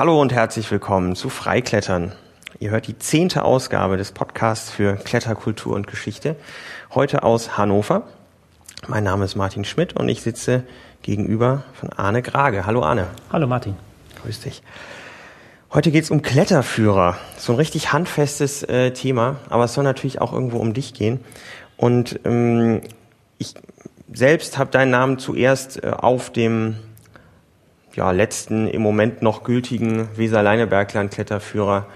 Hallo und herzlich willkommen zu Freiklettern. Ihr hört die zehnte Ausgabe des Podcasts für Kletterkultur und Geschichte. Heute aus Hannover. Mein Name ist Martin Schmidt und ich sitze gegenüber von Arne Grage. Hallo Arne. Hallo Martin. Grüß dich. Heute geht's um Kletterführer. So ein richtig handfestes äh, Thema, aber es soll natürlich auch irgendwo um dich gehen. Und ähm, ich selbst habe deinen Namen zuerst äh, auf dem ja, letzten im Moment noch gültigen Weser-Leinebergland-Kletterführer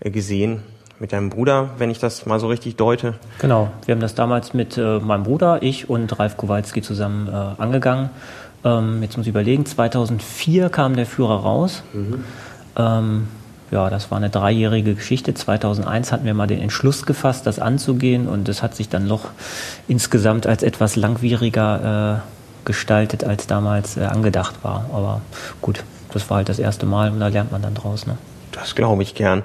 äh, gesehen. Mit deinem Bruder, wenn ich das mal so richtig deute. Genau, wir haben das damals mit äh, meinem Bruder, ich und Ralf Kowalski zusammen äh, angegangen. Ähm, jetzt muss ich überlegen, 2004 kam der Führer raus. Mhm. Ähm, ja, das war eine dreijährige Geschichte. 2001 hatten wir mal den Entschluss gefasst, das anzugehen und es hat sich dann noch insgesamt als etwas langwieriger äh, gestaltet, als damals äh, angedacht war. Aber gut, das war halt das erste Mal und da lernt man dann draus. Ne? Das glaube ich gern.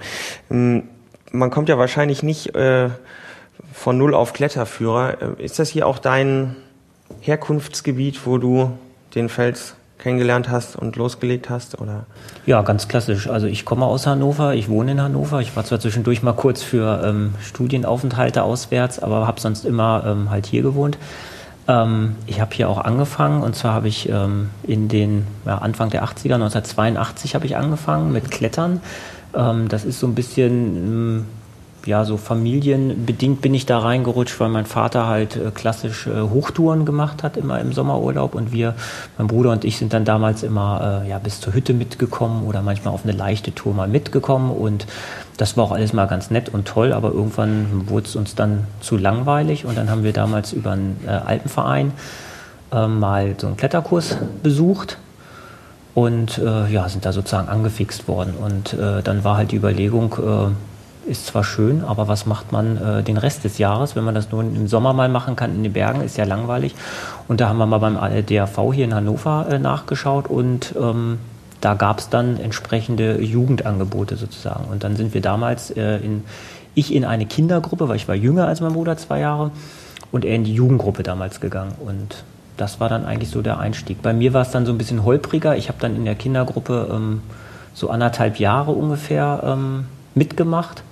Ähm, man kommt ja wahrscheinlich nicht äh, von null auf Kletterführer. Äh, ist das hier auch dein Herkunftsgebiet, wo du den Fels kennengelernt hast und losgelegt hast? Oder? Ja, ganz klassisch. Also ich komme aus Hannover, ich wohne in Hannover. Ich war zwar zwischendurch mal kurz für ähm, Studienaufenthalte auswärts, aber habe sonst immer ähm, halt hier gewohnt. Ähm, ich habe hier auch angefangen und zwar habe ich ähm, in den ja, Anfang der 80er, 1982 habe ich angefangen mit Klettern. Ähm, das ist so ein bisschen ja, so familienbedingt bin ich da reingerutscht, weil mein Vater halt äh, klassisch äh, Hochtouren gemacht hat, immer im Sommerurlaub. Und wir, mein Bruder und ich, sind dann damals immer äh, ja, bis zur Hütte mitgekommen oder manchmal auf eine leichte Tour mal mitgekommen. Und das war auch alles mal ganz nett und toll, aber irgendwann wurde es uns dann zu langweilig. Und dann haben wir damals über einen Alpenverein mal so einen Kletterkurs besucht und äh, ja, sind da sozusagen angefixt worden. Und äh, dann war halt die Überlegung, äh, ist zwar schön, aber was macht man äh, den Rest des Jahres, wenn man das nur im Sommer mal machen kann in den Bergen, ist ja langweilig. Und da haben wir mal beim DAV hier in Hannover äh, nachgeschaut und ähm, da gab es dann entsprechende Jugendangebote sozusagen. Und dann sind wir damals äh, in, ich in eine Kindergruppe, weil ich war jünger als mein Bruder, zwei Jahre, und er in die Jugendgruppe damals gegangen. Und das war dann eigentlich so der Einstieg. Bei mir war es dann so ein bisschen holpriger. Ich habe dann in der Kindergruppe ähm, so anderthalb Jahre ungefähr ähm, mitgemacht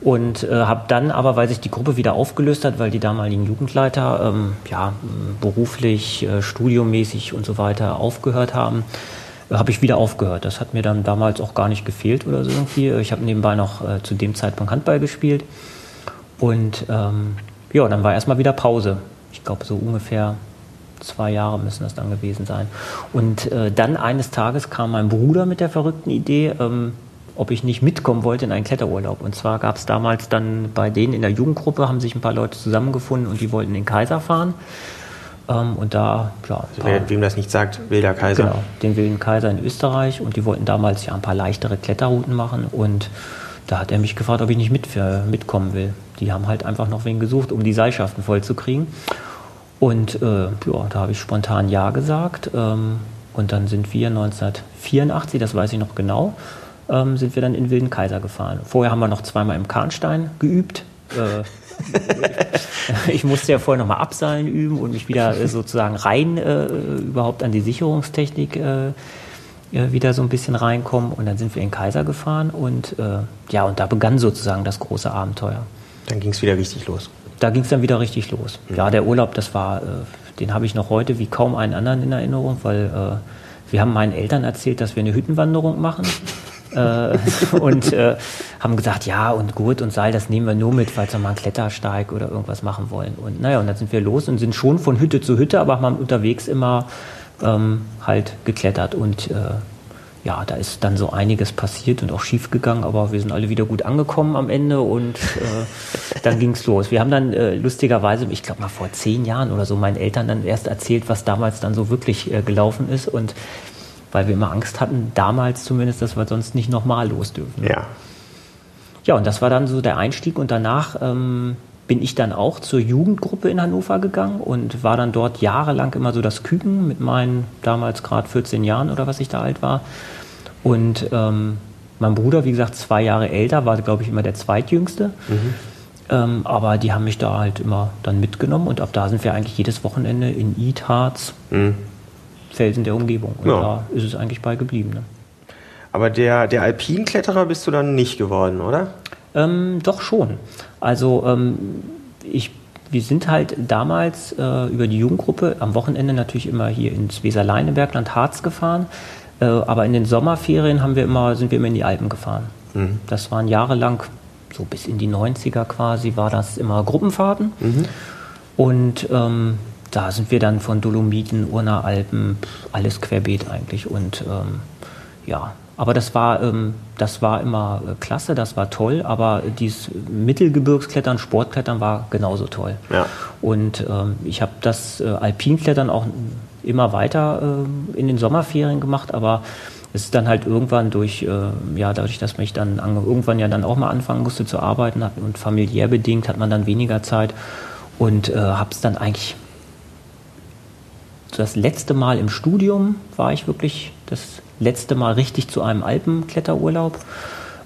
und äh, habe dann aber, weil sich die Gruppe wieder aufgelöst hat, weil die damaligen Jugendleiter ähm, ja, beruflich, äh, studiomäßig und so weiter aufgehört haben, äh, habe ich wieder aufgehört. Das hat mir dann damals auch gar nicht gefehlt oder so irgendwie. Ich habe nebenbei noch äh, zu dem Zeitpunkt Handball gespielt und ähm, ja, dann war erstmal wieder Pause. Ich glaube so ungefähr zwei Jahre müssen das dann gewesen sein. Und äh, dann eines Tages kam mein Bruder mit der verrückten Idee, ähm, ob ich nicht mitkommen wollte in einen Kletterurlaub. Und zwar gab es damals dann bei denen in der Jugendgruppe, haben sich ein paar Leute zusammengefunden und die wollten den Kaiser fahren. Ähm, und da, ja. Also wer, wem das nicht sagt, Wilder Kaiser. Genau, den Wilden Kaiser in Österreich. Und die wollten damals ja ein paar leichtere Kletterrouten machen. Und da hat er mich gefragt, ob ich nicht mit, für, mitkommen will. Die haben halt einfach noch wen gesucht, um die Seilschaften vollzukriegen. Und äh, ja, da habe ich spontan Ja gesagt. Ähm, und dann sind wir 1984, das weiß ich noch genau, ähm, sind wir dann in Wilden Kaiser gefahren. Vorher haben wir noch zweimal im Kahnstein geübt. Äh, ich musste ja vorher nochmal Abseilen üben und mich wieder äh, sozusagen rein äh, überhaupt an die Sicherungstechnik äh, äh, wieder so ein bisschen reinkommen. Und dann sind wir in Kaiser gefahren und ja, und da begann sozusagen das große Abenteuer. Dann ging es wieder richtig los. Da ging es dann wieder richtig los. Mhm. Ja, der Urlaub, das war, den habe ich noch heute wie kaum einen anderen in Erinnerung, weil wir haben meinen Eltern erzählt, dass wir eine Hüttenwanderung machen und äh, haben gesagt, ja und Gurt und Seil, das nehmen wir nur mit, falls wir mal einen Klettersteig oder irgendwas machen wollen. Und naja, und dann sind wir los und sind schon von Hütte zu Hütte, aber haben unterwegs immer ähm, halt geklettert und äh, ja, da ist dann so einiges passiert und auch schief gegangen, aber wir sind alle wieder gut angekommen am Ende und äh, dann ging's los. Wir haben dann äh, lustigerweise, ich glaube mal vor zehn Jahren oder so, meinen Eltern dann erst erzählt, was damals dann so wirklich äh, gelaufen ist und weil wir immer Angst hatten, damals zumindest, dass wir sonst nicht nochmal los dürfen. Ja. Ja, und das war dann so der Einstieg und danach ähm, bin ich dann auch zur Jugendgruppe in Hannover gegangen und war dann dort jahrelang immer so das Küken mit meinen damals gerade 14 Jahren oder was ich da alt war. Und ähm, mein Bruder, wie gesagt, zwei Jahre älter, war, glaube ich, immer der zweitjüngste. Mhm. Ähm, aber die haben mich da halt immer dann mitgenommen und ab da sind wir eigentlich jedes Wochenende in Harz, mhm. Felsen der Umgebung. Und ja. da ist es eigentlich bei geblieben. Ne? Aber der, der Alpinkletterer bist du dann nicht geworden, oder? Ähm, doch schon. Also ähm, ich, wir sind halt damals äh, über die Jugendgruppe am Wochenende natürlich immer hier ins Weser-Leinebergland Harz gefahren. Äh, aber in den Sommerferien haben wir immer, sind wir immer in die Alpen gefahren. Mhm. Das waren jahrelang, so bis in die 90er quasi, war das immer Gruppenfahrten. Mhm. Und ähm, da sind wir dann von Dolomiten, Urner Alpen, alles querbeet eigentlich. Und ähm, ja, aber das war, ähm, das war immer äh, klasse, das war toll, aber dieses Mittelgebirgsklettern, Sportklettern war genauso toll. Ja. Und ähm, ich habe das äh, Alpinklettern auch immer weiter äh, in den Sommerferien gemacht, aber es ist dann halt irgendwann durch, äh, ja, dadurch, dass mich dann irgendwann ja dann auch mal anfangen musste zu arbeiten und familiär bedingt hat man dann weniger Zeit und äh, habe es dann eigentlich das letzte Mal im Studium war ich wirklich das letzte Mal richtig zu einem Alpenkletterurlaub.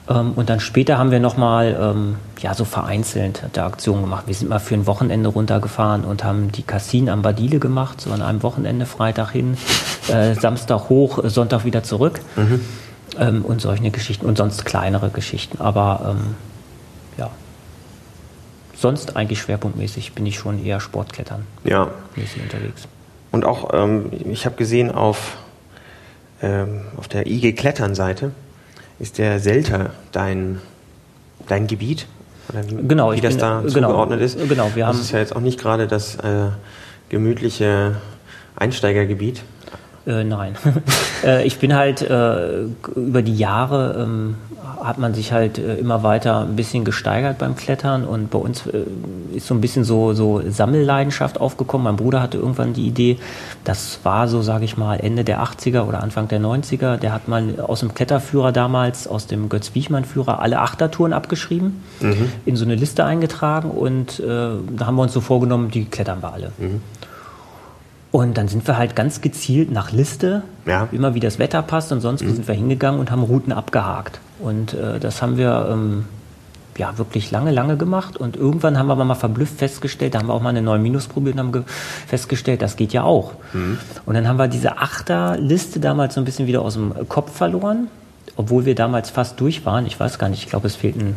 Ähm, und dann später haben wir nochmal ähm, ja, so vereinzelt der Aktion gemacht. Wir sind mal für ein Wochenende runtergefahren und haben die Cassin am Badile gemacht, so an einem Wochenende, Freitag hin, äh, Samstag hoch, Sonntag wieder zurück. Mhm. Ähm, und solche Geschichten und sonst kleinere Geschichten. Aber ähm, ja, sonst eigentlich schwerpunktmäßig bin ich schon eher Sportklettern ja. mäßig unterwegs. Und auch, ähm, ich habe gesehen auf ähm, auf der IG Klettern Seite ist der Selter dein, dein Gebiet? Oder wie, genau, wie das bin, da genau, zugeordnet ist? Genau, wir das haben ist ja jetzt auch nicht gerade das äh, gemütliche Einsteigergebiet. Äh, nein. äh, ich bin halt äh, über die Jahre ähm, hat man sich halt äh, immer weiter ein bisschen gesteigert beim Klettern und bei uns äh, ist so ein bisschen so, so Sammelleidenschaft aufgekommen. Mein Bruder hatte irgendwann die Idee, das war so, sage ich mal, Ende der 80er oder Anfang der 90er, der hat mal aus dem Kletterführer damals, aus dem Götz-Wiechmann-Führer, alle Achtertouren abgeschrieben, mhm. in so eine Liste eingetragen und da haben wir uns so vorgenommen, die klettern wir alle. Mhm. Und dann sind wir halt ganz gezielt nach Liste, ja. immer wie das Wetter passt und sonst mhm. sind wir hingegangen und haben Routen abgehakt. Und äh, das haben wir ähm, ja wirklich lange, lange gemacht. Und irgendwann haben wir mal verblüfft festgestellt, da haben wir auch mal eine neue Minus probiert und haben festgestellt, das geht ja auch. Mhm. Und dann haben wir diese Achterliste damals so ein bisschen wieder aus dem Kopf verloren, obwohl wir damals fast durch waren. Ich weiß gar nicht, ich glaube, es fehlten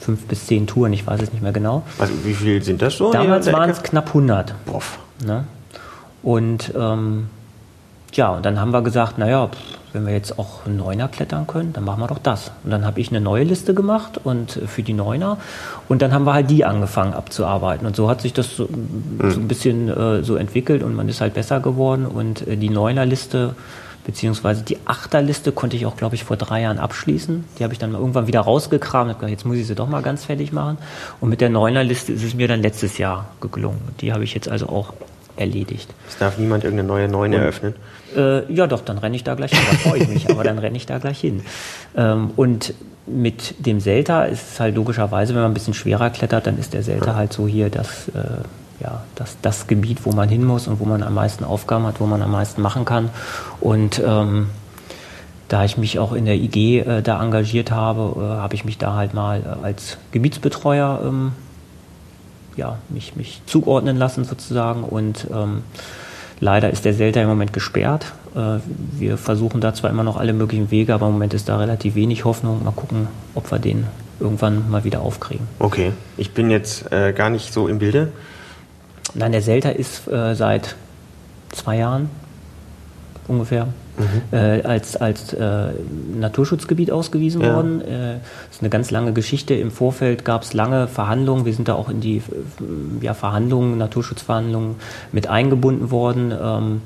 fünf bis zehn Touren, ich weiß es nicht mehr genau. Also wie viel sind das so? Damals waren es knapp 100. Boff. Ne? Und ähm, ja, und dann haben wir gesagt, naja, wenn wir jetzt auch Neuner klettern können, dann machen wir doch das. Und dann habe ich eine neue Liste gemacht und äh, für die Neuner und dann haben wir halt die angefangen abzuarbeiten. Und so hat sich das so, mhm. so ein bisschen äh, so entwickelt und man ist halt besser geworden und äh, die Neuner-Liste beziehungsweise die Achterliste konnte ich auch, glaube ich, vor drei Jahren abschließen. Die habe ich dann irgendwann wieder rausgekramt und gesagt, jetzt muss ich sie doch mal ganz fertig machen. Und mit der Neuner-Liste ist es mir dann letztes Jahr gelungen. Die habe ich jetzt also auch erledigt. Es darf niemand irgendeine neue Neun eröffnen? Äh, ja, doch, dann renne ich da gleich hin. Da freue ich mich, aber dann renne ich da gleich hin. Ähm, und mit dem Selta ist es halt logischerweise, wenn man ein bisschen schwerer klettert, dann ist der Selta ja. halt so hier das, äh, ja, das, das Gebiet, wo man hin muss und wo man am meisten Aufgaben hat, wo man am meisten machen kann. Und ähm, da ich mich auch in der IG äh, da engagiert habe, äh, habe ich mich da halt mal äh, als Gebietsbetreuer ähm, ja, mich, mich zuordnen lassen sozusagen. Und ähm, leider ist der Selter im Moment gesperrt. Äh, wir versuchen da zwar immer noch alle möglichen Wege, aber im Moment ist da relativ wenig Hoffnung. Mal gucken, ob wir den irgendwann mal wieder aufkriegen. Okay, ich bin jetzt äh, gar nicht so im Bilde. Nein, der Selter ist äh, seit zwei Jahren ungefähr mhm. äh, als, als äh, Naturschutzgebiet ausgewiesen ja. worden. Äh, das ist eine ganz lange Geschichte. Im Vorfeld gab es lange Verhandlungen. Wir sind da auch in die äh, ja, Verhandlungen, Naturschutzverhandlungen mit eingebunden worden. Ähm,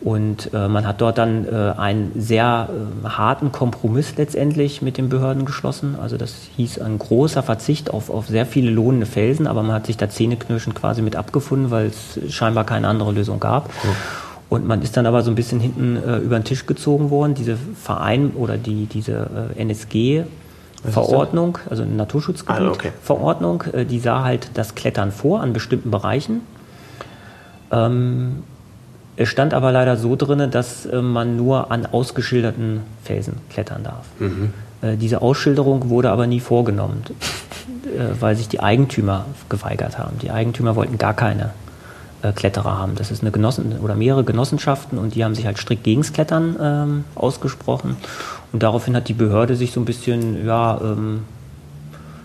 und äh, man hat dort dann äh, einen sehr äh, harten Kompromiss letztendlich mit den Behörden geschlossen. Also das hieß ein großer Verzicht auf, auf sehr viele lohnende Felsen, aber man hat sich da zähneknirschend quasi mit abgefunden, weil es scheinbar keine andere Lösung gab. Mhm. Und man ist dann aber so ein bisschen hinten äh, über den Tisch gezogen worden. Diese Verein oder die, diese äh, NSG-Verordnung, also Naturschutzgebiet-Verordnung, ah, okay. äh, die sah halt das Klettern vor an bestimmten Bereichen. Ähm, es stand aber leider so drin, dass äh, man nur an ausgeschilderten Felsen klettern darf. Mhm. Äh, diese Ausschilderung wurde aber nie vorgenommen, äh, weil sich die Eigentümer geweigert haben. Die Eigentümer wollten gar keine äh, Kletterer haben. Das ist eine Genossen oder mehrere Genossenschaften und die haben sich halt strikt gegens Klettern ähm, ausgesprochen. Und daraufhin hat die Behörde sich so ein bisschen ja, ähm,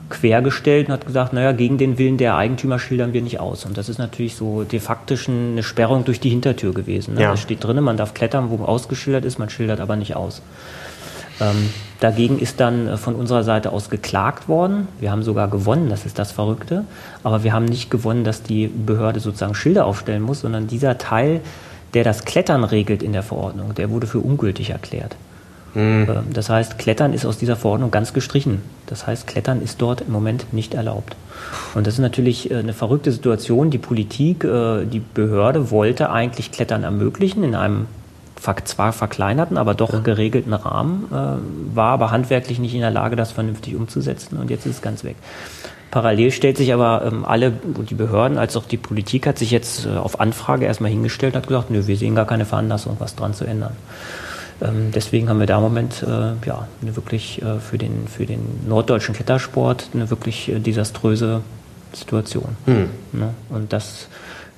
quergestellt und hat gesagt, naja, gegen den Willen der Eigentümer schildern wir nicht aus. Und das ist natürlich so de facto eine Sperrung durch die Hintertür gewesen. Ne? Ja. Das steht drin, man darf klettern, wo ausgeschildert ist, man schildert aber nicht aus. Ähm, dagegen ist dann äh, von unserer Seite aus geklagt worden. Wir haben sogar gewonnen, das ist das Verrückte. Aber wir haben nicht gewonnen, dass die Behörde sozusagen Schilder aufstellen muss, sondern dieser Teil, der das Klettern regelt in der Verordnung, der wurde für ungültig erklärt. Mhm. Das heißt, Klettern ist aus dieser Verordnung ganz gestrichen. Das heißt, Klettern ist dort im Moment nicht erlaubt. Und das ist natürlich äh, eine verrückte Situation. Die Politik, äh, die Behörde wollte eigentlich Klettern ermöglichen in einem zwar verkleinerten, aber doch ja. geregelten Rahmen, war aber handwerklich nicht in der Lage, das vernünftig umzusetzen und jetzt ist es ganz weg. Parallel stellt sich aber ähm, alle, die Behörden als auch die Politik hat sich jetzt auf Anfrage erstmal hingestellt und hat gesagt, nö, wir sehen gar keine Veranlassung, was dran zu ändern. Ähm, deswegen haben wir da im Moment äh, ja, eine wirklich äh, für, den, für den norddeutschen Klettersport eine wirklich äh, desaströse Situation. Hm. Ne? Und das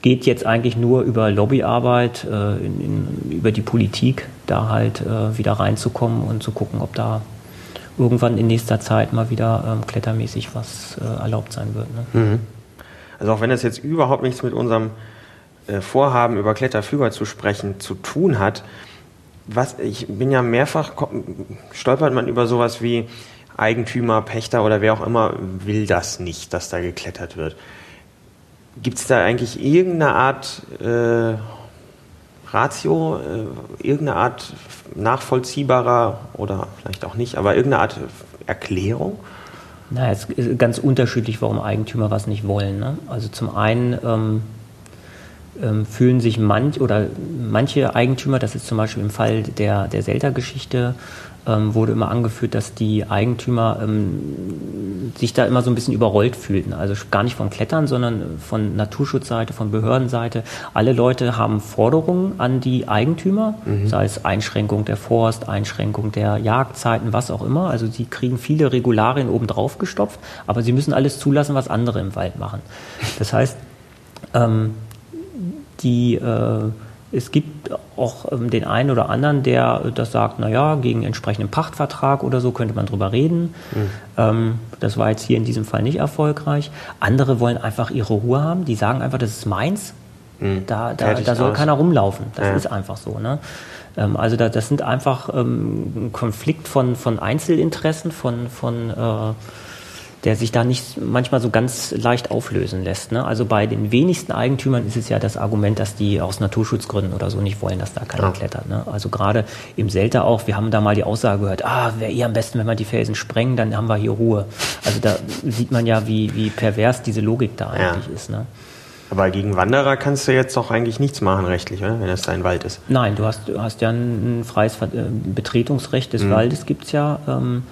geht jetzt eigentlich nur über Lobbyarbeit, äh, in, in, über die Politik, da halt äh, wieder reinzukommen und zu gucken, ob da irgendwann in nächster Zeit mal wieder ähm, klettermäßig was äh, erlaubt sein wird. Ne? Mhm. Also auch wenn das jetzt überhaupt nichts mit unserem Vorhaben über Kletterführer zu sprechen zu tun hat, was, ich bin ja mehrfach, stolpert man über sowas wie Eigentümer, Pächter oder wer auch immer will das nicht, dass da geklettert wird. Gibt es da eigentlich irgendeine Art äh, Ratio, äh, irgendeine Art nachvollziehbarer oder vielleicht auch nicht, aber irgendeine Art Erklärung? Na, es ist ganz unterschiedlich, warum Eigentümer was nicht wollen. Ne? Also zum einen ähm, ähm, fühlen sich manch oder manche Eigentümer, das ist zum Beispiel im Fall der, der Selter-Geschichte, ähm, wurde immer angeführt, dass die Eigentümer ähm, sich da immer so ein bisschen überrollt fühlten. Also gar nicht vom Klettern, sondern von Naturschutzseite, von Behördenseite. Alle Leute haben Forderungen an die Eigentümer, mhm. sei es Einschränkung der Forst, Einschränkung der Jagdzeiten, was auch immer. Also sie kriegen viele Regularien obendrauf gestopft, aber sie müssen alles zulassen, was andere im Wald machen. Das heißt, ähm, die äh, es gibt auch ähm, den einen oder anderen, der das sagt, naja, gegen entsprechenden Pachtvertrag oder so könnte man drüber reden. Mhm. Ähm, das war jetzt hier in diesem Fall nicht erfolgreich. Andere wollen einfach ihre Ruhe haben. Die sagen einfach, das ist meins. Mhm. Da, da, da soll aus. keiner rumlaufen. Das ja. ist einfach so. Ne? Ähm, also da, das sind einfach ähm, ein Konflikt von, von Einzelinteressen, von, von äh, der sich da nicht manchmal so ganz leicht auflösen lässt. Ne? Also bei den wenigsten Eigentümern ist es ja das Argument, dass die aus Naturschutzgründen oder so nicht wollen, dass da keiner ja. klettert. Ne? Also gerade im Selta auch, wir haben da mal die Aussage gehört, ah, wäre eh am besten, wenn wir die Felsen sprengen, dann haben wir hier Ruhe. Also da sieht man ja, wie, wie pervers diese Logik da eigentlich ja. ist. Ne? Aber gegen Wanderer kannst du jetzt doch eigentlich nichts machen rechtlich, oder? wenn es dein Wald ist. Nein, du hast, du hast ja ein freies äh, Betretungsrecht des mhm. Waldes, gibt's ja. Ähm,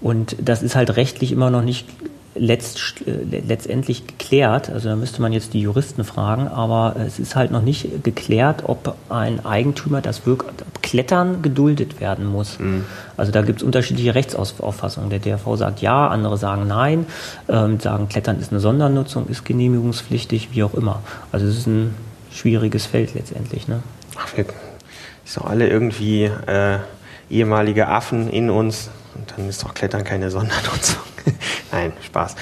und das ist halt rechtlich immer noch nicht letzt, äh, letztendlich geklärt. Also da müsste man jetzt die Juristen fragen, aber es ist halt noch nicht geklärt, ob ein Eigentümer das wirklich Klettern geduldet werden muss. Mhm. Also da gibt es unterschiedliche Rechtsauffassungen. Der DRV sagt ja, andere sagen nein, ähm, sagen Klettern ist eine Sondernutzung, ist genehmigungspflichtig, wie auch immer. Also es ist ein schwieriges Feld letztendlich. Ne? Ach, wir sind doch alle irgendwie äh, ehemalige Affen in uns und dann ist doch Klettern keine Sondernutzung. Nein, Spaß.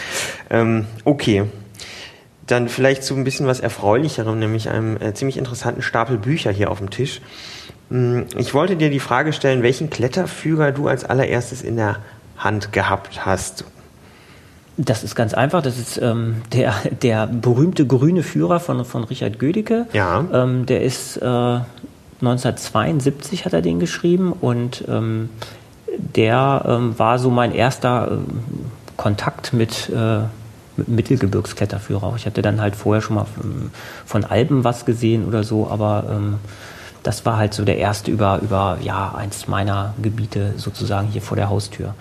Ähm, okay. Dann vielleicht zu ein bisschen was Erfreulicherem, nämlich einem äh, ziemlich interessanten Stapel Bücher hier auf dem Tisch. Hm, ich wollte dir die Frage stellen, welchen Kletterführer du als allererstes in der Hand gehabt hast. Das ist ganz einfach. Das ist ähm, der, der berühmte grüne Führer von, von Richard Gödicke. Ja. Ähm, der ist äh, 1972 hat er den geschrieben und ähm, der ähm, war so mein erster äh, Kontakt mit, äh, mit Mittelgebirgskletterführer. Ich hatte dann halt vorher schon mal von, von Alben was gesehen oder so, aber ähm, das war halt so der erste über, über ja, eins meiner Gebiete sozusagen hier vor der Haustür.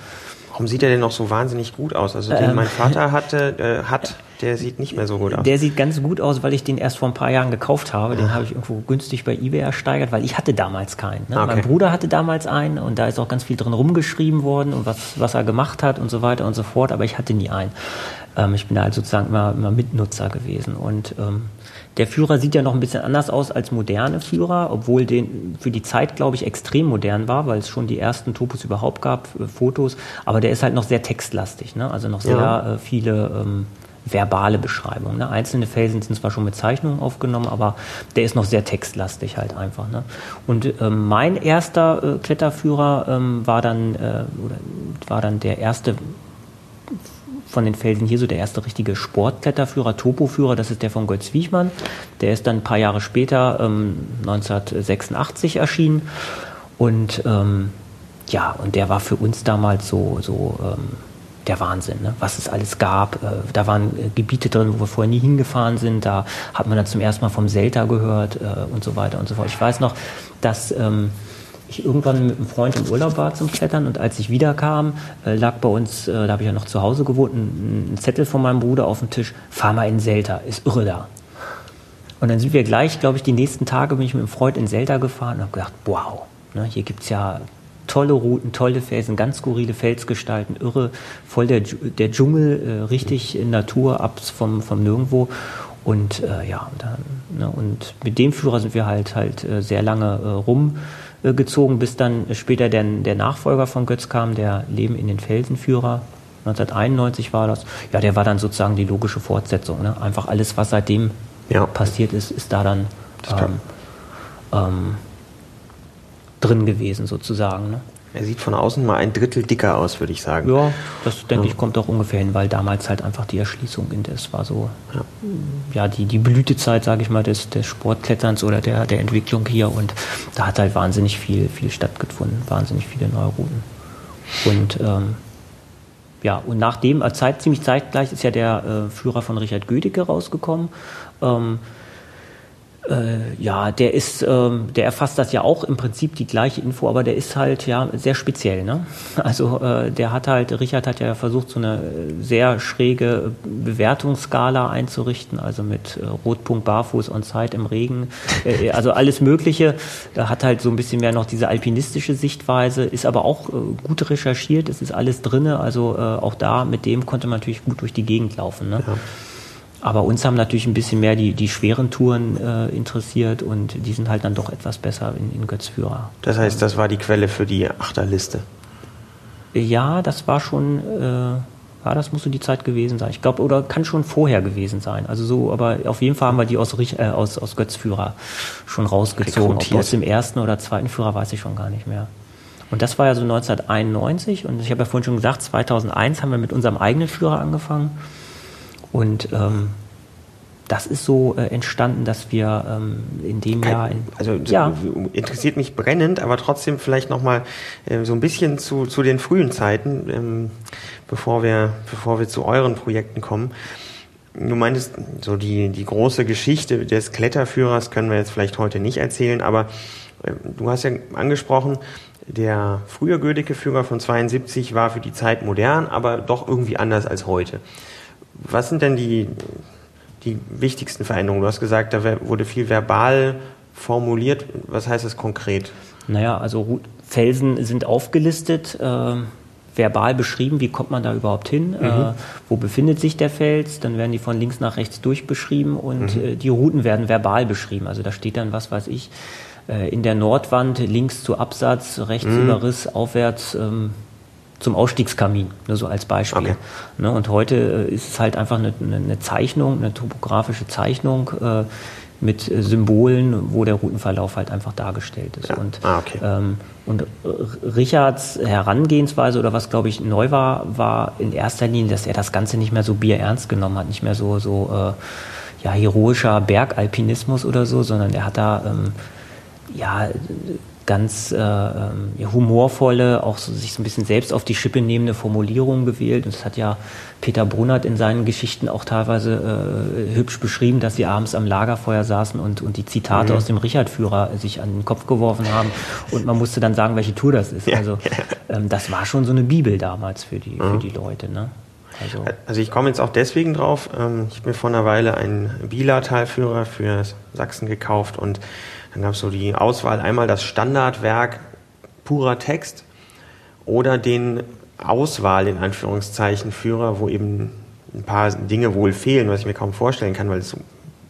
Warum sieht er denn noch so wahnsinnig gut aus? Also den ähm, mein Vater hatte, äh, hat der sieht nicht mehr so gut aus. Der sieht ganz gut aus, weil ich den erst vor ein paar Jahren gekauft habe. Den habe ich irgendwo günstig bei eBay ersteigert, weil ich hatte damals keinen. Ne? Okay. Mein Bruder hatte damals einen und da ist auch ganz viel drin rumgeschrieben worden und was, was er gemacht hat und so weiter und so fort, aber ich hatte nie einen. Ähm, ich bin da halt sozusagen immer, immer Mitnutzer gewesen und ähm, der Führer sieht ja noch ein bisschen anders aus als moderne Führer, obwohl den für die Zeit, glaube ich, extrem modern war, weil es schon die ersten Topos überhaupt gab, äh, Fotos. Aber der ist halt noch sehr textlastig, ne? also noch sehr ja. äh, viele ähm, verbale Beschreibungen. Ne? Einzelne Felsen sind zwar schon mit Zeichnungen aufgenommen, aber der ist noch sehr textlastig halt einfach. Ne? Und ähm, mein erster äh, Kletterführer ähm, war dann äh, war dann der erste von den Felsen hier so der erste richtige Sportkletterführer, Topoführer, das ist der von Götz Wiechmann. Der ist dann ein paar Jahre später, ähm, 1986 erschienen. Und ähm, ja, und der war für uns damals so, so ähm, der Wahnsinn, ne? was es alles gab. Äh, da waren äh, Gebiete drin, wo wir vorher nie hingefahren sind. Da hat man dann zum ersten Mal vom Selta gehört äh, und so weiter und so fort. Ich weiß noch, dass ähm, ich irgendwann mit einem Freund im Urlaub war zum Klettern und als ich wiederkam, äh, lag bei uns, äh, da habe ich ja noch zu Hause gewohnt, ein, ein, Zettel von meinem Bruder auf dem Tisch, fahr mal in Selta, ist irre da. Und dann sind wir gleich, glaube ich, die nächsten Tage bin ich mit einem Freund in Selta gefahren und habe gedacht, wow, ne, hier gibt es ja tolle Routen, tolle Felsen, ganz skurrile Felsgestalten, irre, voll der, der Dschungel, äh, richtig in Natur, ab vom, vom Nirgendwo. Und äh, ja, und, dann, ne, und mit dem Führer sind wir halt halt äh, sehr lange äh, rum äh, bis dann später der, der Nachfolger von Götz kam, der Leben in den Felsenführer. 1991 war das. Ja, der war dann sozusagen die logische Fortsetzung. Ne? Einfach alles, was seitdem ja. passiert ist, ist da dann ähm, ähm, drin gewesen sozusagen. Ne? Er sieht von außen mal ein Drittel dicker aus, würde ich sagen. Ja, das denke ja. ich kommt auch ungefähr hin, weil damals halt einfach die Erschließung in das war so, ja, ja die, die Blütezeit, sage ich mal, des, des Sportkletterns oder der, der Entwicklung hier und da hat halt wahnsinnig viel, viel stattgefunden, wahnsinnig viele neue Routen. Und ähm, ja, und nachdem, äh, Zeit, ziemlich zeitgleich ist ja der äh, Führer von Richard Gödicke rausgekommen. Ähm, äh, ja, der ist, ähm, der erfasst das ja auch im Prinzip die gleiche Info, aber der ist halt ja sehr speziell. Ne? Also äh, der hat halt, Richard hat ja versucht, so eine sehr schräge Bewertungsskala einzurichten, also mit äh, Rotpunkt, Barfuß, On-Site im Regen, äh, also alles Mögliche. Da hat halt so ein bisschen mehr noch diese alpinistische Sichtweise, ist aber auch äh, gut recherchiert, es ist alles drinne, also äh, auch da mit dem konnte man natürlich gut durch die Gegend laufen. Ne? Ja. Aber uns haben natürlich ein bisschen mehr die, die schweren Touren äh, interessiert und die sind halt dann doch etwas besser in, in Götzführer. Das heißt, das war die Quelle für die Achterliste? Ja, das war schon, äh, ja, das muss so die Zeit gewesen sein. Ich glaube, oder kann schon vorher gewesen sein. Also so, aber auf jeden Fall haben wir die aus, äh, aus, aus Götzführer schon rausgezogen. Ob aus dem ersten oder zweiten Führer weiß ich schon gar nicht mehr. Und das war ja so 1991 und ich habe ja vorhin schon gesagt, 2001 haben wir mit unserem eigenen Führer angefangen. Und ähm, das ist so äh, entstanden, dass wir ähm, in dem Kein, Jahr. In, also ja. interessiert mich brennend, aber trotzdem vielleicht nochmal äh, so ein bisschen zu, zu den frühen Zeiten, ähm, bevor, wir, bevor wir zu euren Projekten kommen. Du meintest, so die, die große Geschichte des Kletterführers können wir jetzt vielleicht heute nicht erzählen, aber äh, du hast ja angesprochen, der frühe Gödecke-Führer von 72 war für die Zeit modern, aber doch irgendwie anders als heute. Was sind denn die, die wichtigsten Veränderungen? Du hast gesagt, da wurde viel verbal formuliert. Was heißt das konkret? Naja, also Felsen sind aufgelistet, äh, verbal beschrieben, wie kommt man da überhaupt hin, mhm. äh, wo befindet sich der Fels, dann werden die von links nach rechts durchbeschrieben und mhm. äh, die Routen werden verbal beschrieben. Also da steht dann, was weiß ich, äh, in der Nordwand links zu Absatz, rechts mhm. über Riss, aufwärts ähm, zum Ausstiegskamin, nur so als Beispiel. Okay. Ne, und heute äh, ist es halt einfach eine, eine Zeichnung, eine topografische Zeichnung äh, mit Symbolen, wo der Routenverlauf halt einfach dargestellt ist. Ja. Und, ah, okay. ähm, und Richards Herangehensweise oder was glaube ich neu war, war in erster Linie, dass er das Ganze nicht mehr so bierernst genommen hat, nicht mehr so so äh, ja heroischer Bergalpinismus oder so, sondern er hat da ähm, ja ganz äh, ähm, humorvolle, auch so, sich so ein bisschen selbst auf die Schippe nehmende Formulierungen gewählt. Und das hat ja Peter Brunert in seinen Geschichten auch teilweise äh, hübsch beschrieben, dass sie abends am Lagerfeuer saßen und, und die Zitate mhm. aus dem Richard-Führer sich an den Kopf geworfen haben. Und man musste dann sagen, welche Tour das ist. Ja. Also ähm, das war schon so eine Bibel damals für die, mhm. für die Leute. Ne? Also, also ich komme jetzt auch deswegen drauf. Ähm, ich habe mir vor einer Weile einen Bilatalführer für Sachsen gekauft und dann gab es so die Auswahl einmal das Standardwerk purer Text oder den Auswahl in Anführungszeichen Führer, wo eben ein paar Dinge wohl fehlen, was ich mir kaum vorstellen kann, weil es so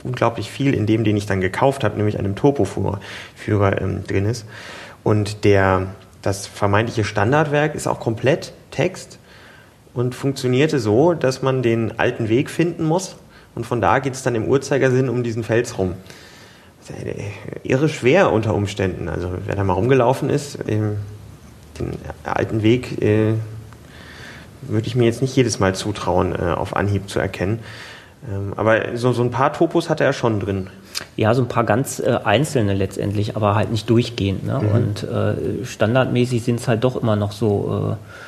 unglaublich viel in dem, den ich dann gekauft habe, nämlich einem Topo-Führer ähm, drin ist. Und der, das vermeintliche Standardwerk ist auch komplett Text und funktionierte so, dass man den alten Weg finden muss und von da geht es dann im Uhrzeigersinn um diesen Fels rum. Ist irre schwer unter Umständen. Also wer da mal rumgelaufen ist, den alten Weg äh, würde ich mir jetzt nicht jedes Mal zutrauen, äh, auf Anhieb zu erkennen. Ähm, aber so, so ein paar Topos hatte er schon drin. Ja, so ein paar ganz äh, einzelne letztendlich, aber halt nicht durchgehend. Ne? Mhm. Und äh, standardmäßig sind es halt doch immer noch so äh,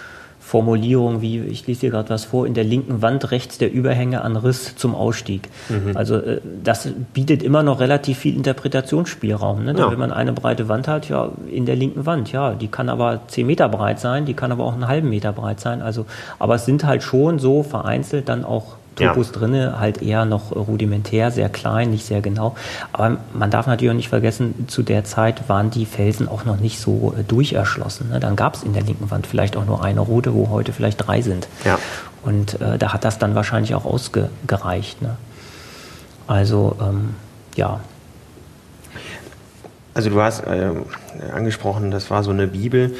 Formulierungen wie, ich lese hier gerade was vor, in der linken Wand rechts der Überhänge an Riss zum Ausstieg. Mhm. Also äh, das bietet immer noch relativ viel Interpretationsspielraum. Ne? Ja. Wenn man eine breite Wand hat, ja, in der linken Wand, ja, die kann aber zehn Meter breit sein, die kann aber auch einen halben Meter breit sein. Also, aber es sind halt schon so vereinzelt dann auch Topos ja. drinne, halt eher noch rudimentär, sehr klein, nicht sehr genau. Aber man darf natürlich auch nicht vergessen, zu der Zeit waren die Felsen auch noch nicht so äh, durcherschlossen. Ne? Dann gab es in der linken Wand vielleicht auch nur eine rote, wo heute vielleicht drei sind. Ja. Und äh, da hat das dann wahrscheinlich auch ausgereicht. Ne? Also, ähm, ja. Also du hast äh, angesprochen, das war so eine Bibel.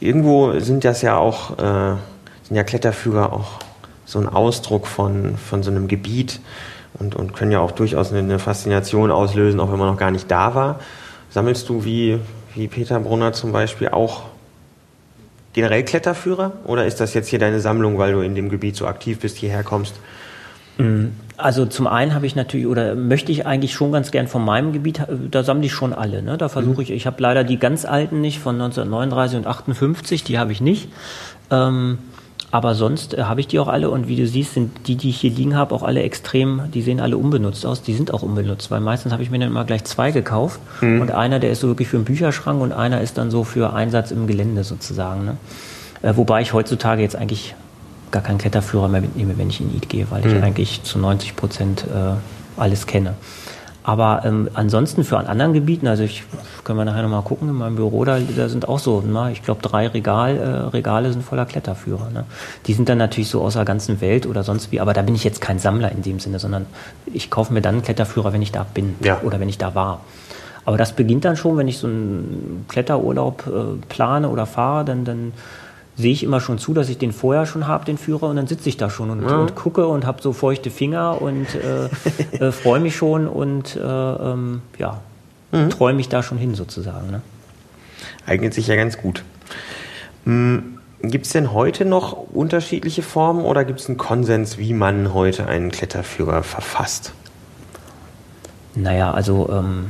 Irgendwo sind das ja auch, äh, sind ja Kletterführer auch so ein Ausdruck von, von so einem Gebiet und, und können ja auch durchaus eine Faszination auslösen, auch wenn man noch gar nicht da war. Sammelst du wie, wie Peter Brunner zum Beispiel auch generell Kletterführer oder ist das jetzt hier deine Sammlung, weil du in dem Gebiet so aktiv bist, hierher kommst? Mm, also zum einen habe ich natürlich oder möchte ich eigentlich schon ganz gern von meinem Gebiet, da sammle ich schon alle. Ne? Da versuche mhm. ich, ich habe leider die ganz alten nicht von 1939 und 58, die habe ich nicht. Ähm, aber sonst äh, habe ich die auch alle und wie du siehst, sind die, die ich hier liegen habe, auch alle extrem, die sehen alle unbenutzt aus. Die sind auch unbenutzt, weil meistens habe ich mir dann immer gleich zwei gekauft mhm. und einer, der ist so wirklich für einen Bücherschrank und einer ist dann so für Einsatz im Gelände sozusagen. Ne? Äh, wobei ich heutzutage jetzt eigentlich gar keinen Kletterführer mehr mitnehme, wenn ich in Eid gehe, weil mhm. ich eigentlich zu 90 Prozent äh, alles kenne. Aber ähm, ansonsten für an anderen Gebieten, also ich können wir nachher nochmal gucken, in meinem Büro, da, da sind auch so, na, ich glaube, drei Regal, äh, Regale sind voller Kletterführer. Ne? Die sind dann natürlich so aus der ganzen Welt oder sonst wie, aber da bin ich jetzt kein Sammler in dem Sinne, sondern ich kaufe mir dann einen Kletterführer, wenn ich da bin ja. oder wenn ich da war. Aber das beginnt dann schon, wenn ich so einen Kletterurlaub äh, plane oder fahre, dann, dann sehe ich immer schon zu, dass ich den vorher schon habe, den Führer, und dann sitze ich da schon und, ja. und gucke und habe so feuchte Finger und äh, äh, freue mich schon und äh, ähm, ja, mhm. träume mich da schon hin sozusagen. Ne? Eignet sich ja ganz gut. Hm, gibt es denn heute noch unterschiedliche Formen oder gibt es einen Konsens, wie man heute einen Kletterführer verfasst? Naja, also ähm,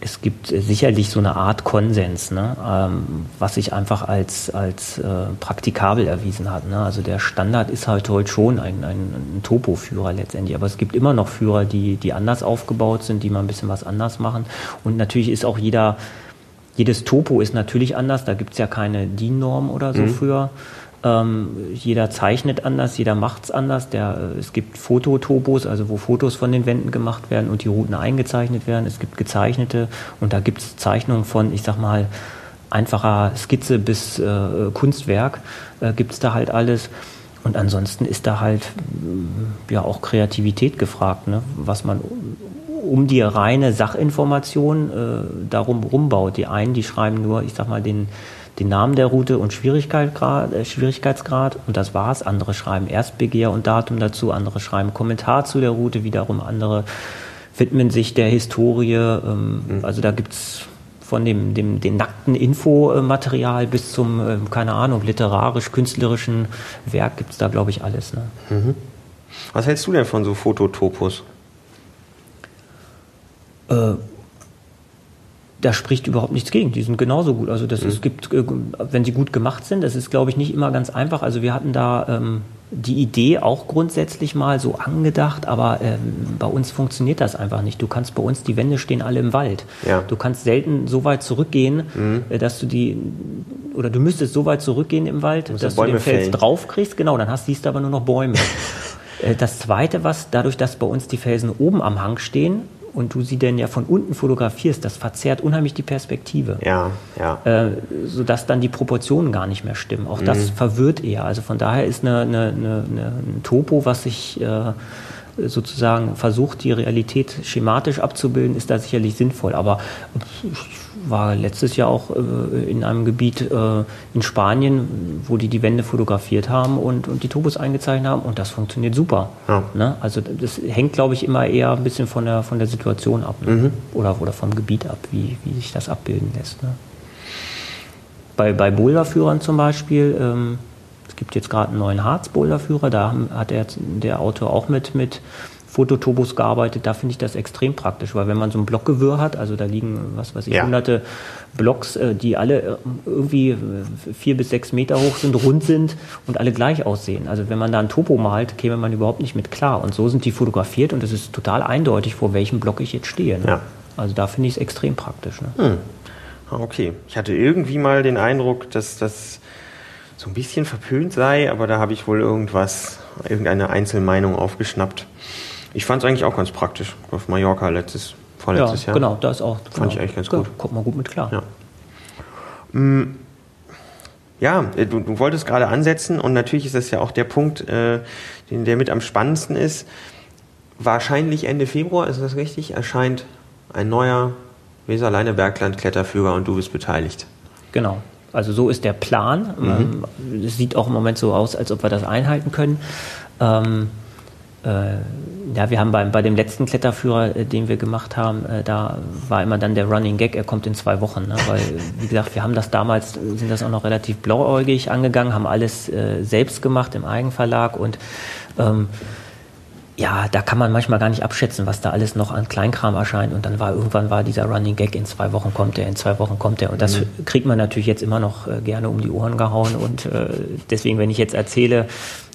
es gibt sicherlich so eine Art Konsens, ne, ähm, was sich einfach als, als äh, praktikabel erwiesen hat. Ne? Also der Standard ist halt heute schon ein, ein, ein Topo-Führer letztendlich, aber es gibt immer noch Führer, die, die anders aufgebaut sind, die mal ein bisschen was anders machen. Und natürlich ist auch jeder, jedes Topo ist natürlich anders, da gibt es ja keine DIN-Norm oder so mhm. für. Ähm, jeder zeichnet anders, jeder macht es anders. Der, äh, es gibt Fototopos, also wo Fotos von den Wänden gemacht werden und die Routen eingezeichnet werden. Es gibt gezeichnete und da gibt es Zeichnungen von, ich sag mal, einfacher Skizze bis äh, Kunstwerk äh, gibt es da halt alles. Und ansonsten ist da halt äh, ja auch Kreativität gefragt, ne? was man um die reine Sachinformation äh, darum rumbaut. Die einen, die schreiben nur, ich sag mal, den den Namen der Route und Schwierigkeitsgrad, äh, Schwierigkeitsgrad und das war's. Andere schreiben Erstbegehr und Datum dazu, andere schreiben Kommentar zu der Route, wiederum andere widmen sich der Historie. Ähm, mhm. Also da gibt's von dem, dem den nackten Infomaterial bis zum, äh, keine Ahnung, literarisch-künstlerischen Werk gibt's da, glaube ich, alles. Ne? Mhm. Was hältst du denn von so Fototopos? Äh, da spricht überhaupt nichts gegen. Die sind genauso gut. Also das mhm. es gibt, äh, wenn sie gut gemacht sind, das ist, glaube ich, nicht immer ganz einfach. Also wir hatten da ähm, die Idee auch grundsätzlich mal so angedacht, aber ähm, bei uns funktioniert das einfach nicht. Du kannst bei uns, die Wände stehen alle im Wald. Ja. Du kannst selten so weit zurückgehen, mhm. Äh, dass du die oder du müsstest so weit zurückgehen im Wald, dass du den Fels draufkriegst, genau, dann hast, siehst du aber nur noch Bäume. Äh, das zweite, was dadurch, dass bei uns die Felsen oben am Hang stehen, und du sie denn ja von unten fotografierst, das verzerrt unheimlich die Perspektive. Ja, ja. Äh, sodass dann die Proportionen gar nicht mehr stimmen. Auch das mhm. verwirrt eher. Also von daher ist eine, eine, eine, ein Topo, was sich äh, sozusagen versucht, die Realität schematisch abzubilden, ist da sicherlich sinnvoll. Aber war letztes Jahr auch äh, in einem Gebiet äh, in Spanien, wo die die Wände fotografiert haben und, und die Topos eingezeichnet haben und das funktioniert super. Ja. Ne? Also das hängt, glaube ich, immer eher ein bisschen von der, von der Situation ab ne? mhm. oder, oder vom Gebiet ab, wie, wie sich das abbilden lässt. Ne? Bei, bei Boulderführern zum Beispiel, ähm, es gibt jetzt gerade einen neuen Harz-Boulderführer, da hat er, der Autor auch mit, mit Fototobos gearbeitet, da finde ich das extrem praktisch, weil wenn man so ein Blockgewirr hat, also da liegen, was weiß ich, ja. hunderte Blocks, äh, die alle äh, irgendwie äh, vier bis sechs Meter hoch sind, rund sind und alle gleich aussehen. Also wenn man da ein Topo malt, käme man überhaupt nicht mit klar. Und so sind die fotografiert und es ist total eindeutig, vor welchem Block ich jetzt stehe. Ne? Ja. Also da finde ich es extrem praktisch. Ne? Hm. Ah, okay. Ich hatte irgendwie mal den Eindruck, dass das so ein bisschen verpönt sei, aber da habe ich wohl irgendwas, irgendeine Einzelmeinung aufgeschnappt. Ich fand es eigentlich auch ganz praktisch. Auf Mallorca letztes, vorletztes ja, Jahr. Genau, da ist auch. Fand genau. ich eigentlich ganz gut. Ja, kommt man gut mit klar. Ja. Mm, ja, äh, du, du, wolltest gerade ansetzen und natürlich ist das ja auch der Punkt, äh, den, der mit am spannendsten ist. Wahrscheinlich Ende Februar, ist das richtig, erscheint ein neuer Weserleine Bergland Kletterführer und du bist beteiligt. Genau. Also so ist der Plan. Mhm. Ähm, es sieht auch im Moment so aus, als ob wir das einhalten können. Ähm, äh, ja, wir haben bei, bei dem letzten Kletterführer, äh, den wir gemacht haben, äh, da war immer dann der Running Gag, er kommt in zwei Wochen. Ne? Weil, wie gesagt, wir haben das damals, sind das auch noch relativ blauäugig angegangen, haben alles äh, selbst gemacht im Eigenverlag und ähm, ja, da kann man manchmal gar nicht abschätzen, was da alles noch an Kleinkram erscheint. Und dann war irgendwann war dieser Running Gag, in zwei Wochen kommt der, in zwei Wochen kommt der. Und das mhm. kriegt man natürlich jetzt immer noch äh, gerne um die Ohren gehauen. Und äh, deswegen, wenn ich jetzt erzähle,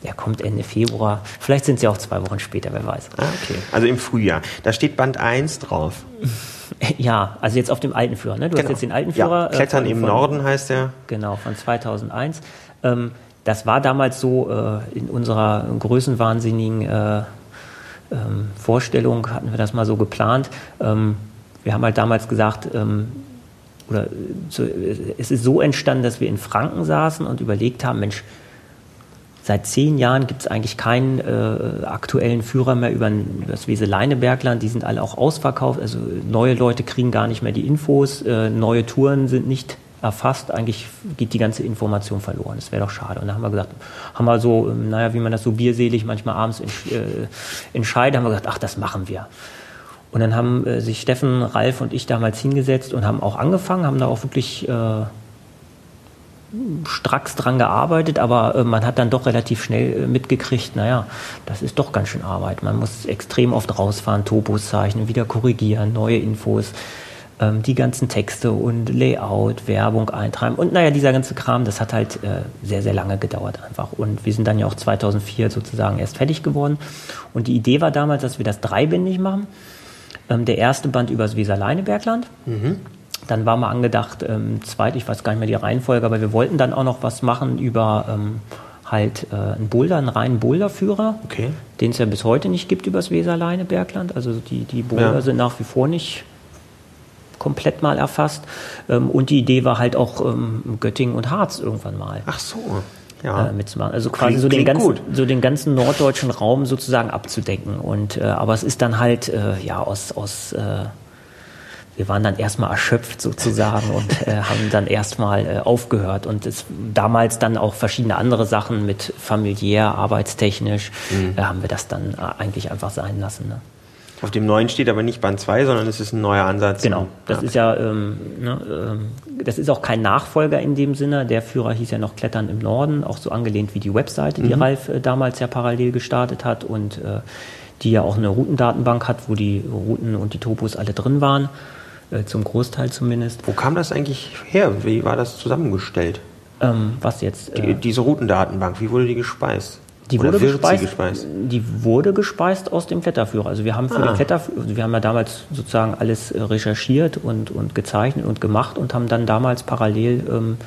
er kommt Ende Februar, vielleicht sind es ja auch zwei Wochen später, wer weiß. Ah, okay. Also im Frühjahr. Da steht Band 1 drauf. Ja, also jetzt auf dem alten Führer. Ne? Du genau. hast jetzt den alten Führer. Ja, Klettern äh, von, im Norden heißt der. Genau, von 2001. Ähm, das war damals so äh, in unserer größenwahnsinnigen äh, ähm, Vorstellung hatten wir das mal so geplant. Ähm, wir haben halt damals gesagt, ähm, oder zu, es ist so entstanden, dass wir in Franken saßen und überlegt haben, Mensch, seit zehn Jahren gibt es eigentlich keinen äh, aktuellen Führer mehr über, über das Weseleine-Bergland. Die sind alle auch ausverkauft. Also neue Leute kriegen gar nicht mehr die Infos. Äh, neue Touren sind nicht erfasst, eigentlich geht die ganze Information verloren. Das wäre doch schade. Und dann haben wir gesagt, haben wir so, ähm, naja, wie man das so bierselig manchmal abends entsch äh, entscheidet, haben wir gesagt, ach, das machen wir. Und dann haben äh, sich Steffen, Ralf und ich damals hingesetzt und haben auch angefangen, haben da auch wirklich äh, stracks dran gearbeitet, aber äh, man hat dann doch relativ schnell äh, mitgekriegt, naja, das ist doch ganz schön Arbeit. Man muss extrem oft rausfahren, Topos zeichnen, wieder korrigieren, neue Infos ähm, die ganzen Texte und Layout, Werbung eintreiben und naja, dieser ganze Kram, das hat halt äh, sehr, sehr lange gedauert einfach. Und wir sind dann ja auch 2004 sozusagen erst fertig geworden. Und die Idee war damals, dass wir das dreibändig machen. Ähm, der erste Band übers Weser-Leinebergland. Mhm. Dann war mal angedacht, ähm, zweit, ich weiß gar nicht mehr die Reihenfolge, aber wir wollten dann auch noch was machen über ähm, halt äh, einen Boulder, einen reinen Boulderführer, okay. den es ja bis heute nicht gibt übers Weser-Leinebergland. Also die, die Boulder ja. sind nach wie vor nicht komplett mal erfasst. Ähm, und die Idee war halt auch ähm, Göttingen und Harz irgendwann mal. Ach so. Ja. Äh, mitzumachen. Also quasi so den, ganzen, so den ganzen norddeutschen Raum sozusagen abzudecken. Und äh, aber es ist dann halt äh, ja aus, aus äh, wir waren dann erstmal erschöpft sozusagen und äh, haben dann erstmal äh, aufgehört und es damals dann auch verschiedene andere Sachen mit familiär, arbeitstechnisch, mhm. äh, haben wir das dann äh, eigentlich einfach sein lassen. Ne? Auf dem neuen steht aber nicht Band 2, sondern es ist ein neuer Ansatz. Genau, das ja. ist ja, ähm, ne, ähm, das ist auch kein Nachfolger in dem Sinne. Der Führer hieß ja noch Klettern im Norden, auch so angelehnt wie die Webseite, die mhm. Ralf äh, damals ja parallel gestartet hat und äh, die ja auch eine Routendatenbank hat, wo die Routen und die Topos alle drin waren, äh, zum Großteil zumindest. Wo kam das eigentlich her? Wie war das zusammengestellt? Ähm, was jetzt? Die, äh, diese Routendatenbank, wie wurde die gespeist? Die wurde gespeist, gespeist, Die wurde gespeist aus dem Kletterführer. Also wir haben für ah. den Kletterführer, wir haben ja damals sozusagen alles äh, recherchiert und, und gezeichnet und gemacht und haben dann damals parallel ähm,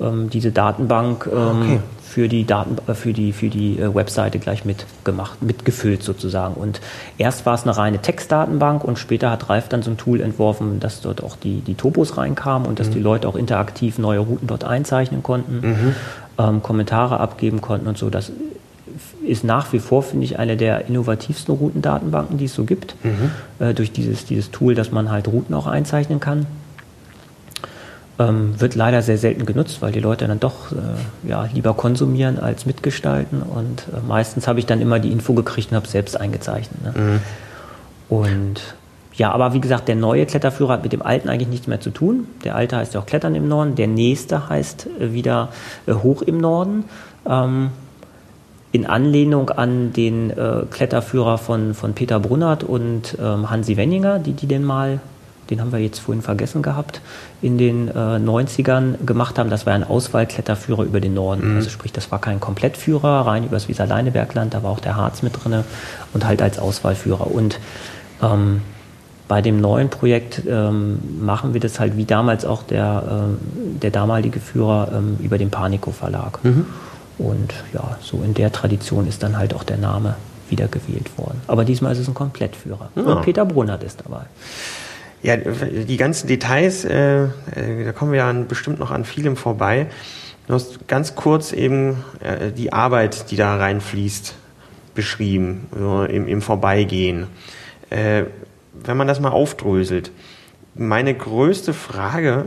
ähm, diese Datenbank ähm, okay. für die Daten, äh, für die, für die äh, Webseite gleich mitgemacht, mitgefüllt sozusagen. Und erst war es eine reine Textdatenbank und später hat Ralf dann so ein Tool entworfen, dass dort auch die, die Topos reinkamen und dass mhm. die Leute auch interaktiv neue Routen dort einzeichnen konnten, mhm. Ähm, Kommentare abgeben konnten und so. Das ist nach wie vor, finde ich, eine der innovativsten Routendatenbanken, die es so gibt, mhm. äh, durch dieses, dieses Tool, dass man halt Routen auch einzeichnen kann. Ähm, wird leider sehr selten genutzt, weil die Leute dann doch äh, ja, lieber konsumieren als mitgestalten. Und äh, meistens habe ich dann immer die Info gekriegt und habe selbst eingezeichnet. Ne? Mhm. Und ja, aber wie gesagt, der neue Kletterführer hat mit dem alten eigentlich nichts mehr zu tun. Der alte heißt ja auch Klettern im Norden. Der nächste heißt äh, wieder äh, Hoch im Norden. Ähm, in Anlehnung an den äh, Kletterführer von, von Peter Brunnert und ähm, Hansi Wenninger, die die den mal den haben wir jetzt vorhin vergessen gehabt, in den äh, 90ern gemacht haben. Das war ein Auswahlkletterführer über den Norden. Mhm. Also sprich, das war kein Komplettführer, rein übers Wieser Leinebergland, da war auch der Harz mit drin und halt als Auswahlführer. Und ähm, bei dem neuen Projekt ähm, machen wir das halt wie damals auch der, äh, der damalige Führer ähm, über den Panico Verlag. Mhm. Und ja, so in der Tradition ist dann halt auch der Name wieder gewählt worden. Aber diesmal ist es ein Komplettführer. Ja. Und Peter Brunnert ist dabei. Ja, die ganzen Details, äh, äh, da kommen wir ja bestimmt noch an vielem vorbei. Du hast ganz kurz eben äh, die Arbeit, die da reinfließt, beschrieben, so im, im Vorbeigehen. Äh, wenn man das mal aufdröselt, meine größte Frage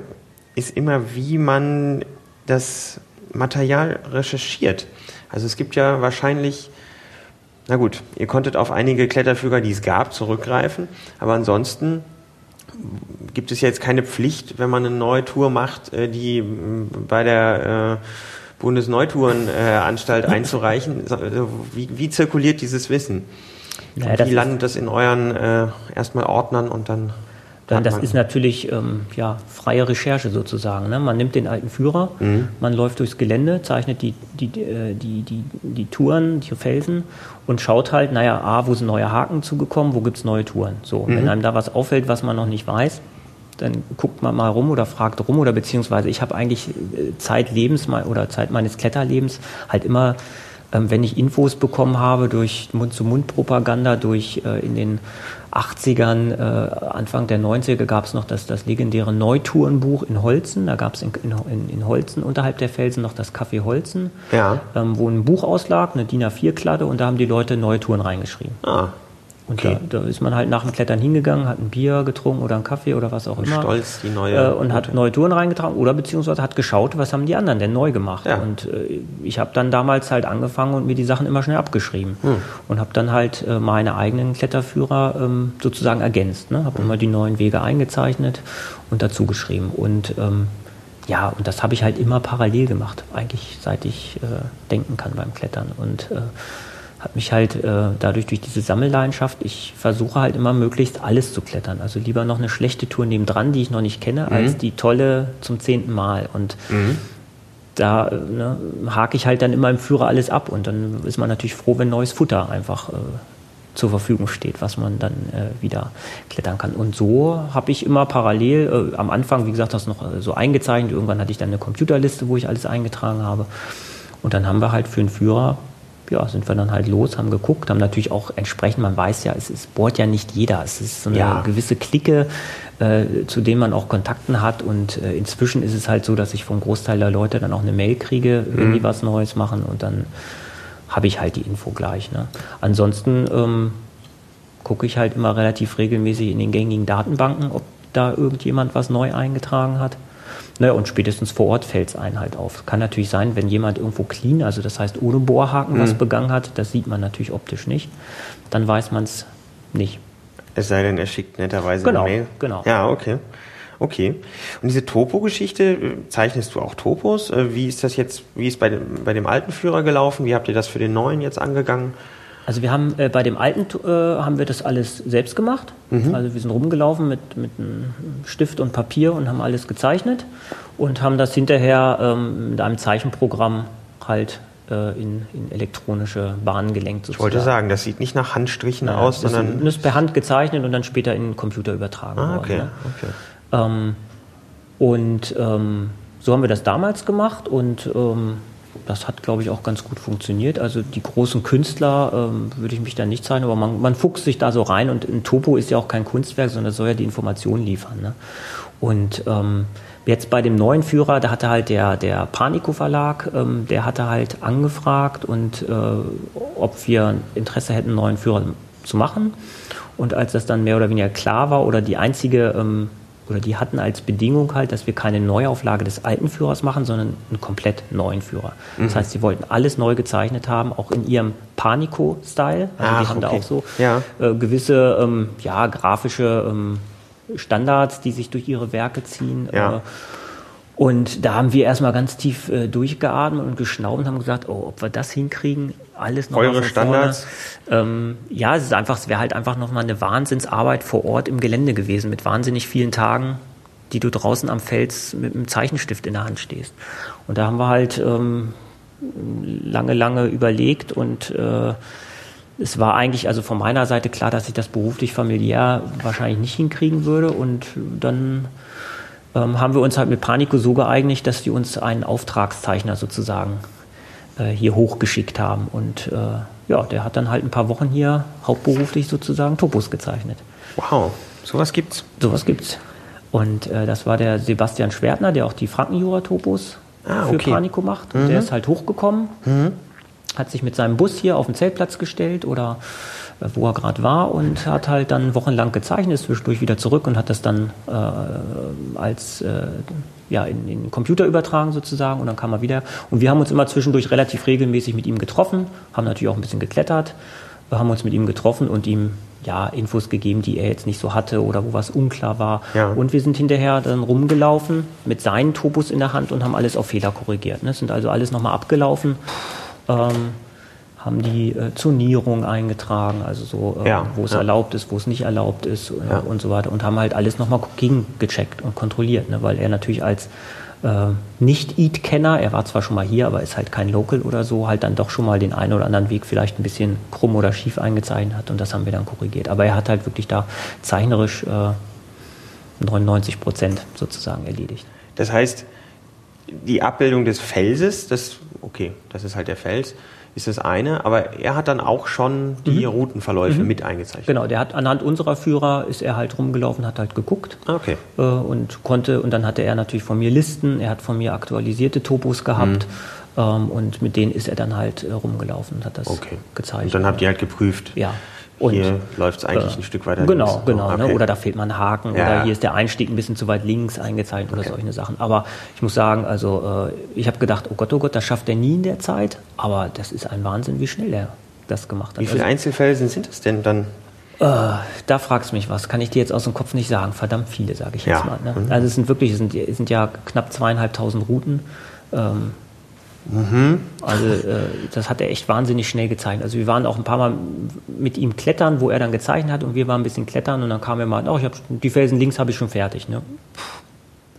ist immer, wie man das Material recherchiert. Also es gibt ja wahrscheinlich, na gut, ihr konntet auf einige Kletterfüger, die es gab, zurückgreifen, aber ansonsten gibt es jetzt keine Pflicht, wenn man eine neue Tour macht, äh, die bei der äh, Bundesneutourenanstalt einzureichen. Wie, wie zirkuliert dieses Wissen? Ja, wie landet das in euren äh, erstmal Ordnern und dann dann das ist natürlich ähm, ja, freie Recherche sozusagen. Ne? Man nimmt den alten Führer, mhm. man läuft durchs Gelände, zeichnet die, die, die, die, die, die Touren, die Felsen und schaut halt, naja, A, wo sind neue Haken zugekommen, wo gibt es neue Touren. So, mhm. wenn einem da was auffällt, was man noch nicht weiß, dann guckt man mal rum oder fragt rum oder beziehungsweise ich habe eigentlich äh, Zeit Lebens oder Zeit meines Kletterlebens halt immer wenn ich Infos bekommen habe durch Mund-zu-Mund-Propaganda, durch äh, in den 80ern, äh, Anfang der 90er gab es noch das, das legendäre Neutourenbuch in Holzen. Da gab es in, in, in, Holzen unterhalb der Felsen noch das Café Holzen, ja. ähm, wo ein Buch auslag, eine DIN A4-Kladde und da haben die Leute Neutouren reingeschrieben. Ah. Und okay. da, da, ist man halt nach dem Klettern hingegangen, hat ein Bier getrunken oder einen Kaffee oder was auch und immer. Stolz die neue. Äh, und hat neue Touren reingetragen oder beziehungsweise hat geschaut, was haben die anderen denn neu gemacht. Ja. Und äh, ich habe dann damals halt angefangen und mir die Sachen immer schnell abgeschrieben. Hm. Und habe dann halt äh, meine eigenen Kletterführer ähm, sozusagen ergänzt. Ne? Habe hm. immer die neuen Wege eingezeichnet und dazu geschrieben. Und ähm, ja, und das habe ich halt immer parallel gemacht, eigentlich seit ich äh, denken kann beim Klettern. Und äh, hat mich halt äh, dadurch durch diese Sammelleidenschaft, ich versuche halt immer möglichst alles zu klettern. Also lieber noch eine schlechte Tour nebendran, die ich noch nicht kenne, mhm. als die tolle zum zehnten Mal. Und mhm. da ne, hake ich halt dann immer im Führer alles ab und dann ist man natürlich froh, wenn neues Futter einfach äh, zur Verfügung steht, was man dann äh, wieder klettern kann. Und so habe ich immer parallel, äh, am Anfang, wie gesagt, das noch äh, so eingezeichnet. Irgendwann hatte ich dann eine Computerliste, wo ich alles eingetragen habe. Und dann haben wir halt für einen Führer ja, sind wir dann halt los, haben geguckt, haben natürlich auch entsprechend, man weiß ja, es, es bohrt ja nicht jeder. Es ist so eine ja. gewisse Clique, äh, zu denen man auch Kontakten hat. Und äh, inzwischen ist es halt so, dass ich vom Großteil der Leute dann auch eine Mail kriege, wenn mhm. die was Neues machen und dann habe ich halt die Info gleich. Ne? Ansonsten ähm, gucke ich halt immer relativ regelmäßig in den gängigen Datenbanken, ob da irgendjemand was neu eingetragen hat. Ne, und spätestens vor Ort fällt es einen halt auf. Kann natürlich sein, wenn jemand irgendwo clean, also das heißt ohne Bohrhaken, mhm. was begangen hat, das sieht man natürlich optisch nicht, dann weiß man es nicht. Es sei denn, er schickt netterweise genau, eine Mail. Genau. Ja, okay. Okay. Und diese Topo-Geschichte, äh, zeichnest du auch Topos? Äh, wie ist das jetzt, wie ist bei dem, bei dem alten Führer gelaufen? Wie habt ihr das für den neuen jetzt angegangen? Also wir haben äh, bei dem alten äh, haben wir das alles selbst gemacht. Mhm. Also wir sind rumgelaufen mit, mit einem Stift und Papier und haben alles gezeichnet und haben das hinterher ähm, mit einem Zeichenprogramm halt äh, in, in, elektronische Bahnen gelenkt. Sozusagen. Ich wollte sagen, das sieht nicht nach Handstrichen ja, aus, das sondern... Das ist per Hand gezeichnet und dann später in den Computer übertragen ah, okay, worden. Ne? okay. Ähm, und ähm, so haben wir das damals gemacht und ähm, das hat, glaube ich, auch ganz gut funktioniert. Also die großen Künstler ähm, würde ich mich da nicht zeigen, aber man, man fuchst sich da so rein und ein Topo ist ja auch kein Kunstwerk, sondern soll ja die Informationen liefern. Ne? Und ähm, jetzt bei dem neuen Führer, da hatte halt der, der Panico Verlag, ähm, der hatte halt angefragt und äh, ob wir Interesse hätten, einen neuen Führer zu machen. Und als das dann mehr oder weniger klar war oder die einzige ähm, oder die hatten als Bedingung halt, dass wir keine Neuauflage des alten Führers machen, sondern einen komplett neuen Führer. Mhm. Das heißt, sie wollten alles neu gezeichnet haben, auch in ihrem Panico-Style. Also die haben okay. da auch so ja. äh, gewisse ähm, ja, grafische ähm, Standards, die sich durch ihre Werke ziehen. Ja. Äh, und da haben wir erstmal ganz tief äh, durchgeatmet und geschnaubt und haben gesagt, oh, ob wir das hinkriegen, alles noch Eure Standards? Ähm, ja, es ist einfach, es wäre halt einfach nochmal eine Wahnsinnsarbeit vor Ort im Gelände gewesen, mit wahnsinnig vielen Tagen, die du draußen am Fels mit einem Zeichenstift in der Hand stehst. Und da haben wir halt ähm, lange, lange überlegt und äh, es war eigentlich also von meiner Seite klar, dass ich das beruflich familiär wahrscheinlich nicht hinkriegen würde und dann ähm, haben wir uns halt mit Panico so geeinigt, dass die uns einen Auftragszeichner sozusagen äh, hier hochgeschickt haben. Und äh, ja, der hat dann halt ein paar Wochen hier hauptberuflich sozusagen Topos gezeichnet. Wow, sowas gibt's. Sowas gibt's. Und äh, das war der Sebastian Schwertner, der auch die Frankenjura-Topos ah, für okay. Panico macht. Und mhm. der ist halt hochgekommen, mhm. hat sich mit seinem Bus hier auf den Zeltplatz gestellt oder wo er gerade war und hat halt dann wochenlang gezeichnet, ist zwischendurch wieder zurück und hat das dann äh, als äh, ja, in, in den Computer übertragen sozusagen und dann kam er wieder. Und wir haben uns immer zwischendurch relativ regelmäßig mit ihm getroffen, haben natürlich auch ein bisschen geklettert, wir haben uns mit ihm getroffen und ihm ja, Infos gegeben, die er jetzt nicht so hatte oder wo was unklar war. Ja. Und wir sind hinterher dann rumgelaufen mit seinen Topos in der Hand und haben alles auf Fehler korrigiert. Ne? Sind also alles nochmal abgelaufen. Ähm, haben die äh, Zonierung eingetragen, also so, äh, ja, wo es ja. erlaubt ist, wo es nicht erlaubt ist äh, ja. und so weiter und haben halt alles nochmal gegengecheckt und kontrolliert, ne, weil er natürlich als äh, Nicht-Eat-Kenner, er war zwar schon mal hier, aber ist halt kein Local oder so, halt dann doch schon mal den einen oder anderen Weg vielleicht ein bisschen krumm oder schief eingezeichnet hat und das haben wir dann korrigiert. Aber er hat halt wirklich da zeichnerisch 99 äh, Prozent sozusagen erledigt. Das heißt, die Abbildung des Felses, das, okay, das ist halt der Fels, ist das eine, aber er hat dann auch schon die mhm. Routenverläufe mhm. mit eingezeichnet. Genau, der hat anhand unserer Führer ist er halt rumgelaufen, hat halt geguckt ah, okay. Äh, und konnte und dann hatte er natürlich von mir Listen, er hat von mir aktualisierte Topos gehabt. Mhm. Ähm, und mit denen ist er dann halt äh, rumgelaufen und hat das okay. gezeigt. Und dann habt ihr halt geprüft. Ja. Und, hier läuft es eigentlich äh, ein Stück weiter Genau, links. genau. Oh, okay. ne? Oder da fehlt mal ein Haken ja. oder hier ist der Einstieg ein bisschen zu weit links eingezeichnet okay. oder solche Sachen. Aber ich muss sagen, also äh, ich habe gedacht, oh Gott, oh Gott, das schafft er nie in der Zeit. Aber das ist ein Wahnsinn, wie schnell er das gemacht hat. Wie viele also, Einzelfelsen sind es denn dann? Äh, da fragst du mich was. Kann ich dir jetzt aus dem Kopf nicht sagen. Verdammt viele, sage ich jetzt ja. mal. Ne? Mhm. Also es sind wirklich, es sind, es sind ja knapp zweieinhalbtausend Routen. Ähm, Mhm. Also äh, das hat er echt wahnsinnig schnell gezeichnet. Also wir waren auch ein paar Mal mit ihm klettern, wo er dann gezeichnet hat und wir waren ein bisschen klettern und dann kam er mal, oh, ich hab, die Felsen links habe ich schon fertig. Ne?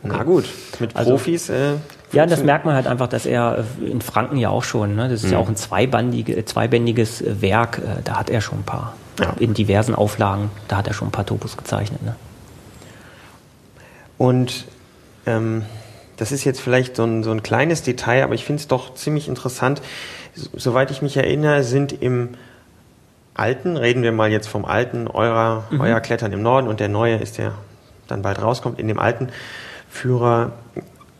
Na gut, mit also, Profis. Äh, ja, das merkt man halt einfach, dass er äh, in Franken ja auch schon, ne? das ist mhm. ja auch ein zweibandige, zweibändiges äh, Werk, äh, da hat er schon ein paar, ja. in diversen Auflagen, da hat er schon ein paar Topos gezeichnet. Ne? Und ähm, das ist jetzt vielleicht so ein, so ein kleines Detail, aber ich finde es doch ziemlich interessant. Soweit ich mich erinnere, sind im alten, reden wir mal jetzt vom alten, eurer, mhm. euer Klettern im Norden und der neue ist der dann bald rauskommt, in dem alten Führer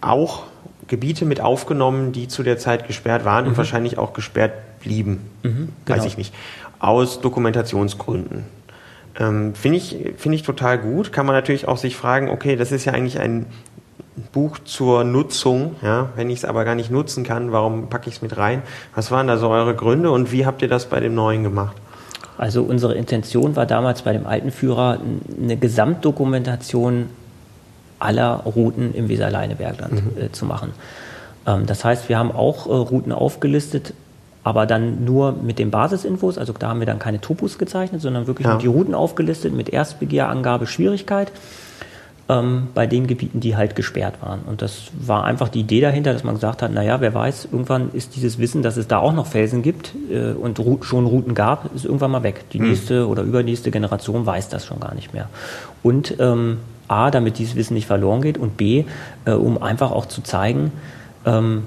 auch Gebiete mit aufgenommen, die zu der Zeit gesperrt waren mhm. und wahrscheinlich auch gesperrt blieben. Mhm, genau. Weiß ich nicht. Aus Dokumentationsgründen. Ähm, Finde ich, find ich total gut. Kann man natürlich auch sich fragen, okay, das ist ja eigentlich ein Buch zur Nutzung. Ja? Wenn ich es aber gar nicht nutzen kann, warum packe ich es mit rein? Was waren da so eure Gründe und wie habt ihr das bei dem neuen gemacht? Also unsere Intention war damals bei dem alten Führer eine Gesamtdokumentation aller Routen im Weserleinebergland mhm. äh, zu machen. Ähm, das heißt, wir haben auch äh, Routen aufgelistet, aber dann nur mit den Basisinfos. Also da haben wir dann keine Topos gezeichnet, sondern wirklich ja. nur die Routen aufgelistet mit Erstbegehrangabe, Schwierigkeit ähm, bei den Gebieten, die halt gesperrt waren. Und das war einfach die Idee dahinter, dass man gesagt hat, naja, wer weiß, irgendwann ist dieses Wissen, dass es da auch noch Felsen gibt äh, und schon Routen gab, ist irgendwann mal weg. Die mhm. nächste oder übernächste Generation weiß das schon gar nicht mehr. Und ähm, A, damit dieses Wissen nicht verloren geht und B, äh, um einfach auch zu zeigen, ähm,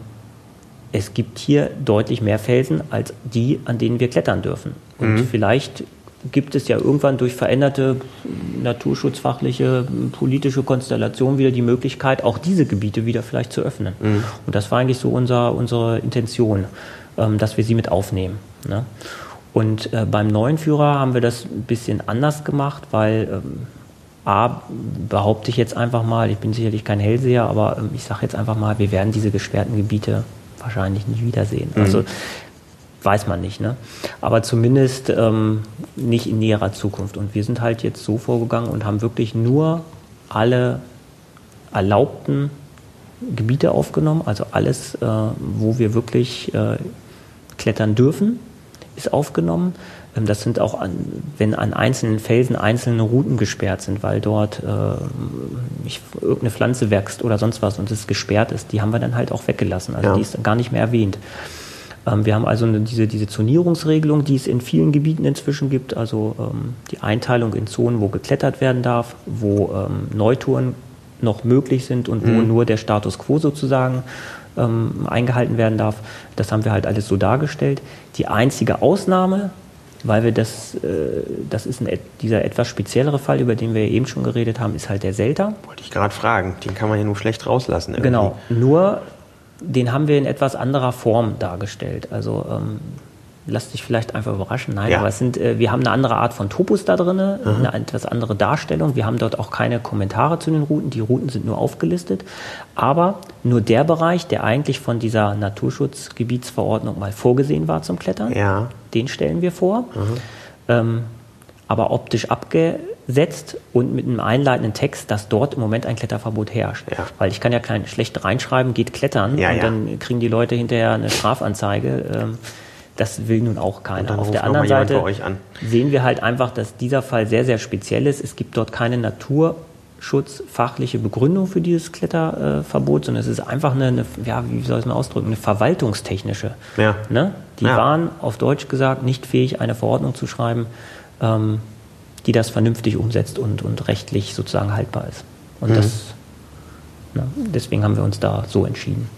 es gibt hier deutlich mehr Felsen als die, an denen wir klettern dürfen. Und mhm. vielleicht gibt es ja irgendwann durch veränderte naturschutzfachliche, politische Konstellation wieder die Möglichkeit, auch diese Gebiete wieder vielleicht zu öffnen. Mhm. Und das war eigentlich so unser, unsere Intention, ähm, dass wir sie mit aufnehmen. Ne? Und äh, beim neuen Führer haben wir das ein bisschen anders gemacht, weil ähm, A, behaupte ich jetzt einfach mal, ich bin sicherlich kein Hellseher, aber ähm, ich sage jetzt einfach mal, wir werden diese gesperrten Gebiete wahrscheinlich nicht wiedersehen. Mhm. Also weiß man nicht, ne? Aber zumindest ähm, nicht in näherer Zukunft. Und wir sind halt jetzt so vorgegangen und haben wirklich nur alle erlaubten Gebiete aufgenommen, also alles, äh, wo wir wirklich äh, klettern dürfen, ist aufgenommen. Ähm, das sind auch, an, wenn an einzelnen Felsen einzelne Routen gesperrt sind, weil dort äh, ich, irgendeine Pflanze wächst oder sonst was und es gesperrt ist, die haben wir dann halt auch weggelassen. Also ja. die ist gar nicht mehr erwähnt. Ähm, wir haben also diese, diese Zonierungsregelung, die es in vielen Gebieten inzwischen gibt, also ähm, die Einteilung in Zonen, wo geklettert werden darf, wo ähm, Neutouren noch möglich sind und mhm. wo nur der Status quo sozusagen eingehalten werden darf. Das haben wir halt alles so dargestellt. Die einzige Ausnahme, weil wir das, äh, das ist ein, dieser etwas speziellere Fall, über den wir eben schon geredet haben, ist halt der Selter. Wollte ich gerade fragen, den kann man ja nur schlecht rauslassen. Irgendwie. Genau, nur den haben wir in etwas anderer Form dargestellt. Also ähm, lass dich vielleicht einfach überraschen. Nein, ja. aber es sind, äh, wir haben eine andere Art von Topos da drin, mhm. eine etwas andere Darstellung. Wir haben dort auch keine Kommentare zu den Routen. Die Routen sind nur aufgelistet. Aber nur der Bereich, der eigentlich von dieser Naturschutzgebietsverordnung mal vorgesehen war zum Klettern, ja. den stellen wir vor. Mhm. Ähm, aber optisch abge setzt und mit einem einleitenden Text, dass dort im Moment ein Kletterverbot herrscht. Ja. Weil ich kann ja kein schlecht reinschreiben, geht klettern ja, und ja. dann kriegen die Leute hinterher eine Strafanzeige. Ähm, das will nun auch keiner. Auf der anderen Seite sehen wir halt einfach, dass dieser Fall sehr, sehr speziell ist. Es gibt dort keine naturschutzfachliche Begründung für dieses Kletterverbot, sondern es ist einfach eine, eine ja, wie soll ich es mal ausdrücken, eine verwaltungstechnische. Ja. Ne? Die waren auf Deutsch gesagt nicht fähig, eine Verordnung zu schreiben, ähm, die das vernünftig umsetzt und, und rechtlich sozusagen haltbar ist. Und mhm. das, na, deswegen haben wir uns da so entschieden.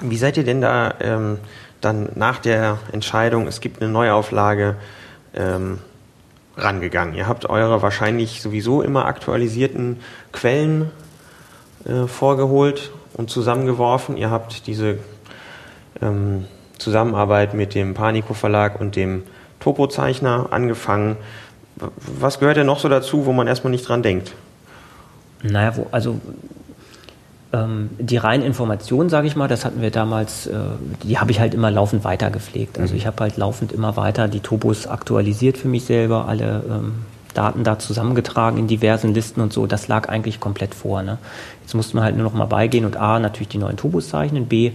Wie seid ihr denn da ähm, dann nach der Entscheidung, es gibt eine Neuauflage, ähm, rangegangen? Ihr habt eure wahrscheinlich sowieso immer aktualisierten Quellen äh, vorgeholt und zusammengeworfen. Ihr habt diese ähm, Zusammenarbeit mit dem Panico Verlag und dem Topozeichner angefangen. Was gehört denn noch so dazu, wo man erstmal nicht dran denkt? Naja, wo, also ähm, die reinen Informationen, sage ich mal, das hatten wir damals, äh, die habe ich halt immer laufend weiter gepflegt. Also mhm. ich habe halt laufend immer weiter die Topos aktualisiert für mich selber, alle ähm, Daten da zusammengetragen in diversen Listen und so. Das lag eigentlich komplett vor. Ne? Jetzt musste man halt nur noch mal beigehen und A, natürlich die neuen Topos zeichnen, B,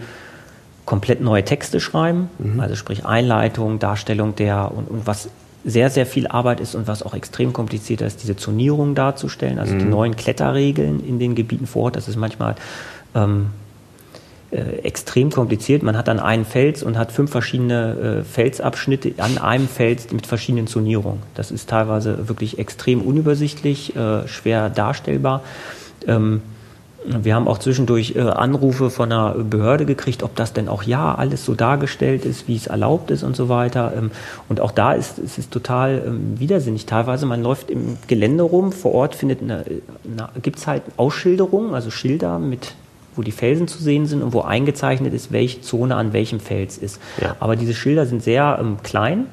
komplett neue Texte schreiben, mhm. also sprich Einleitung, Darstellung der und, und was sehr, sehr viel Arbeit ist und was auch extrem kompliziert ist, diese Zonierung darzustellen, also mhm. die neuen Kletterregeln in den Gebieten vor Ort. Das ist manchmal ähm, äh, extrem kompliziert. Man hat dann einen Fels und hat fünf verschiedene äh, Felsabschnitte an einem Fels mit verschiedenen Zonierungen. Das ist teilweise wirklich extrem unübersichtlich, äh, schwer darstellbar. Ähm, wir haben auch zwischendurch äh, Anrufe von einer Behörde gekriegt, ob das denn auch ja alles so dargestellt ist, wie es erlaubt ist und so weiter. Ähm, und auch da ist, ist es total ähm, widersinnig. Teilweise, man läuft im Gelände rum, vor Ort findet eine, eine, gibt es halt Ausschilderungen, also Schilder mit wo die Felsen zu sehen sind und wo eingezeichnet ist, welche Zone an welchem Fels ist. Ja. Aber diese Schilder sind sehr ähm, klein.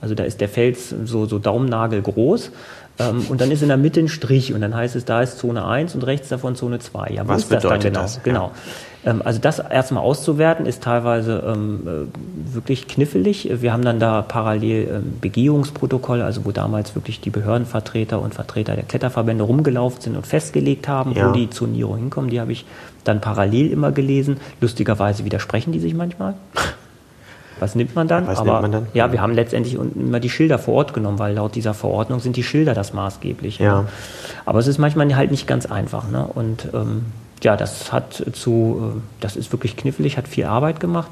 Also da ist der Fels so, so Daumennagel groß. Ähm, und dann ist in der Mitte ein Strich und dann heißt es, da ist Zone 1 und rechts davon Zone 2. Ja, wo Was ist das dann genau? Das? Genau. Ähm, also das erstmal auszuwerten ist teilweise ähm, äh, wirklich knifflig. Wir haben dann da parallel ähm, Begehungsprotokolle, also wo damals wirklich die Behördenvertreter und Vertreter der Kletterverbände rumgelaufen sind und festgelegt haben, ja. wo die Zonierung hinkommen. Die habe ich dann parallel immer gelesen. Lustigerweise widersprechen die sich manchmal. Was nimmt man dann? Was Aber, nimmt man dann? Ja, wir haben letztendlich immer die Schilder vor Ort genommen, weil laut dieser Verordnung sind die Schilder das maßgebliche. Ja. Ne? Aber es ist manchmal halt nicht ganz einfach. Ne? Und ähm, ja, das hat zu, äh, das ist wirklich knifflig, hat viel Arbeit gemacht.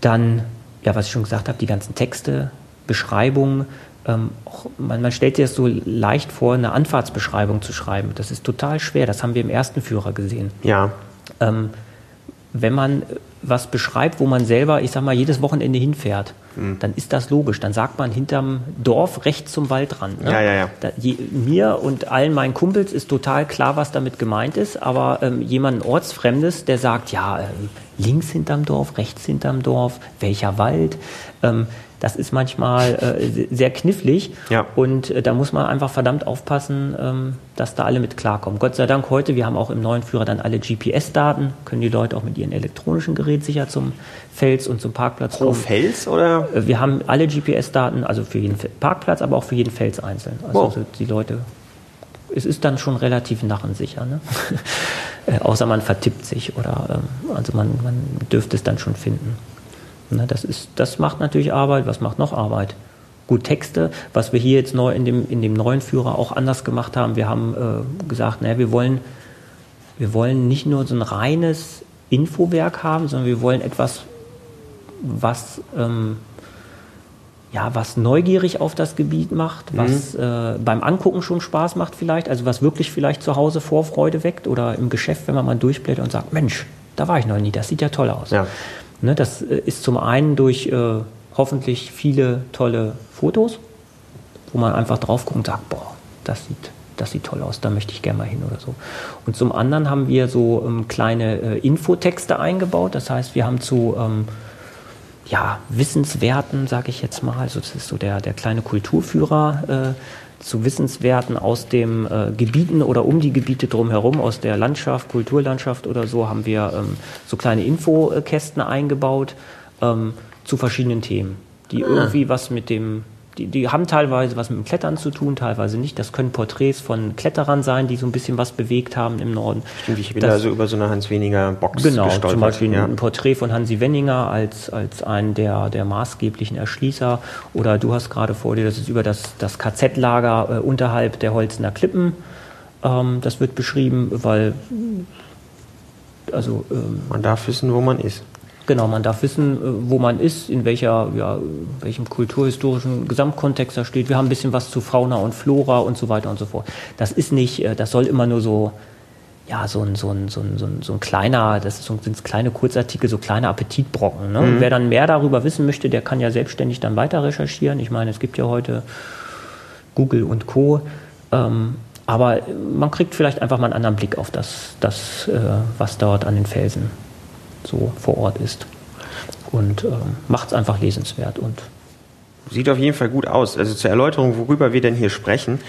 Dann, ja, was ich schon gesagt habe, die ganzen Texte, Beschreibungen, ähm, auch, man, man, stellt sich das so leicht vor, eine Anfahrtsbeschreibung zu schreiben. Das ist total schwer. Das haben wir im ersten Führer gesehen. Ja. Ähm, wenn man was beschreibt, wo man selber, ich sag mal, jedes Wochenende hinfährt, mhm. dann ist das logisch. Dann sagt man hinterm Dorf rechts zum Waldrand. Ne? Ja, ja, ja. Da, je, mir und allen meinen Kumpels ist total klar, was damit gemeint ist, aber ähm, jemand Ortsfremdes, der sagt, ja, äh, links hinterm Dorf, rechts hinterm Dorf, welcher Wald, ähm, das ist manchmal äh, sehr knifflig ja. und äh, da muss man einfach verdammt aufpassen, ähm, dass da alle mit klarkommen. Gott sei Dank heute, wir haben auch im neuen Führer dann alle GPS-Daten, können die Leute auch mit ihren elektronischen Geräten sicher zum Fels und zum Parkplatz Pro kommen. Fels oder? Äh, wir haben alle GPS-Daten, also für jeden Parkplatz, aber auch für jeden Fels einzeln. Also, wow. also die Leute, es ist dann schon relativ narrensicher, ne? äh, außer man vertippt sich oder ähm, also man, man dürfte es dann schon finden. Ne, das, ist, das macht natürlich Arbeit. Was macht noch Arbeit? Gut, Texte, was wir hier jetzt neu in dem, in dem neuen Führer auch anders gemacht haben. Wir haben äh, gesagt, naja, wir wollen, wir wollen nicht nur so ein reines Infowerk haben, sondern wir wollen etwas, was, ähm, ja, was neugierig auf das Gebiet macht, mhm. was äh, beim Angucken schon Spaß macht vielleicht, also was wirklich vielleicht zu Hause Vorfreude weckt oder im Geschäft, wenn man mal durchblättert und sagt, Mensch, da war ich noch nie, das sieht ja toll aus. Ja. Ne, das äh, ist zum einen durch äh, hoffentlich viele tolle Fotos, wo man einfach drauf guckt und sagt, boah, das sieht, das sieht toll aus, da möchte ich gerne mal hin oder so. Und zum anderen haben wir so ähm, kleine äh, Infotexte eingebaut. Das heißt, wir haben zu ähm, ja, Wissenswerten, sage ich jetzt mal, also das ist so der, der kleine Kulturführer, äh, zu Wissenswerten aus den äh, Gebieten oder um die Gebiete drumherum, aus der Landschaft, Kulturlandschaft oder so, haben wir ähm, so kleine Infokästen eingebaut ähm, zu verschiedenen Themen, die ah. irgendwie was mit dem die, die haben teilweise was mit dem Klettern zu tun, teilweise nicht. Das können Porträts von Kletterern sein, die so ein bisschen was bewegt haben im Norden. Stimmt, ich bin das, also über so eine Hans-Weninger-Box Genau, gestolpert. zum Beispiel ja. ein Porträt von Hansi Wenninger als, als einen der, der maßgeblichen Erschließer. Oder du hast gerade vor dir, das ist über das, das KZ-Lager äh, unterhalb der Holzener Klippen. Ähm, das wird beschrieben, weil also ähm, man darf wissen, wo man ist. Genau, man darf wissen, äh, wo man ist, in welcher, ja, welchem kulturhistorischen Gesamtkontext da steht. Wir haben ein bisschen was zu Fauna und Flora und so weiter und so fort. Das ist nicht, äh, das soll immer nur so, ja, so ein, so ein, so ein, so ein, so ein kleiner, das sind kleine Kurzartikel, so kleine Appetitbrocken. Ne? Mhm. wer dann mehr darüber wissen möchte, der kann ja selbstständig dann weiter recherchieren. Ich meine, es gibt ja heute Google und Co. Ähm, aber man kriegt vielleicht einfach mal einen anderen Blick auf das, das äh, was dort an den Felsen so vor Ort ist. Und ähm, macht es einfach lesenswert und Sieht auf jeden Fall gut aus. Also zur Erläuterung, worüber wir denn hier sprechen.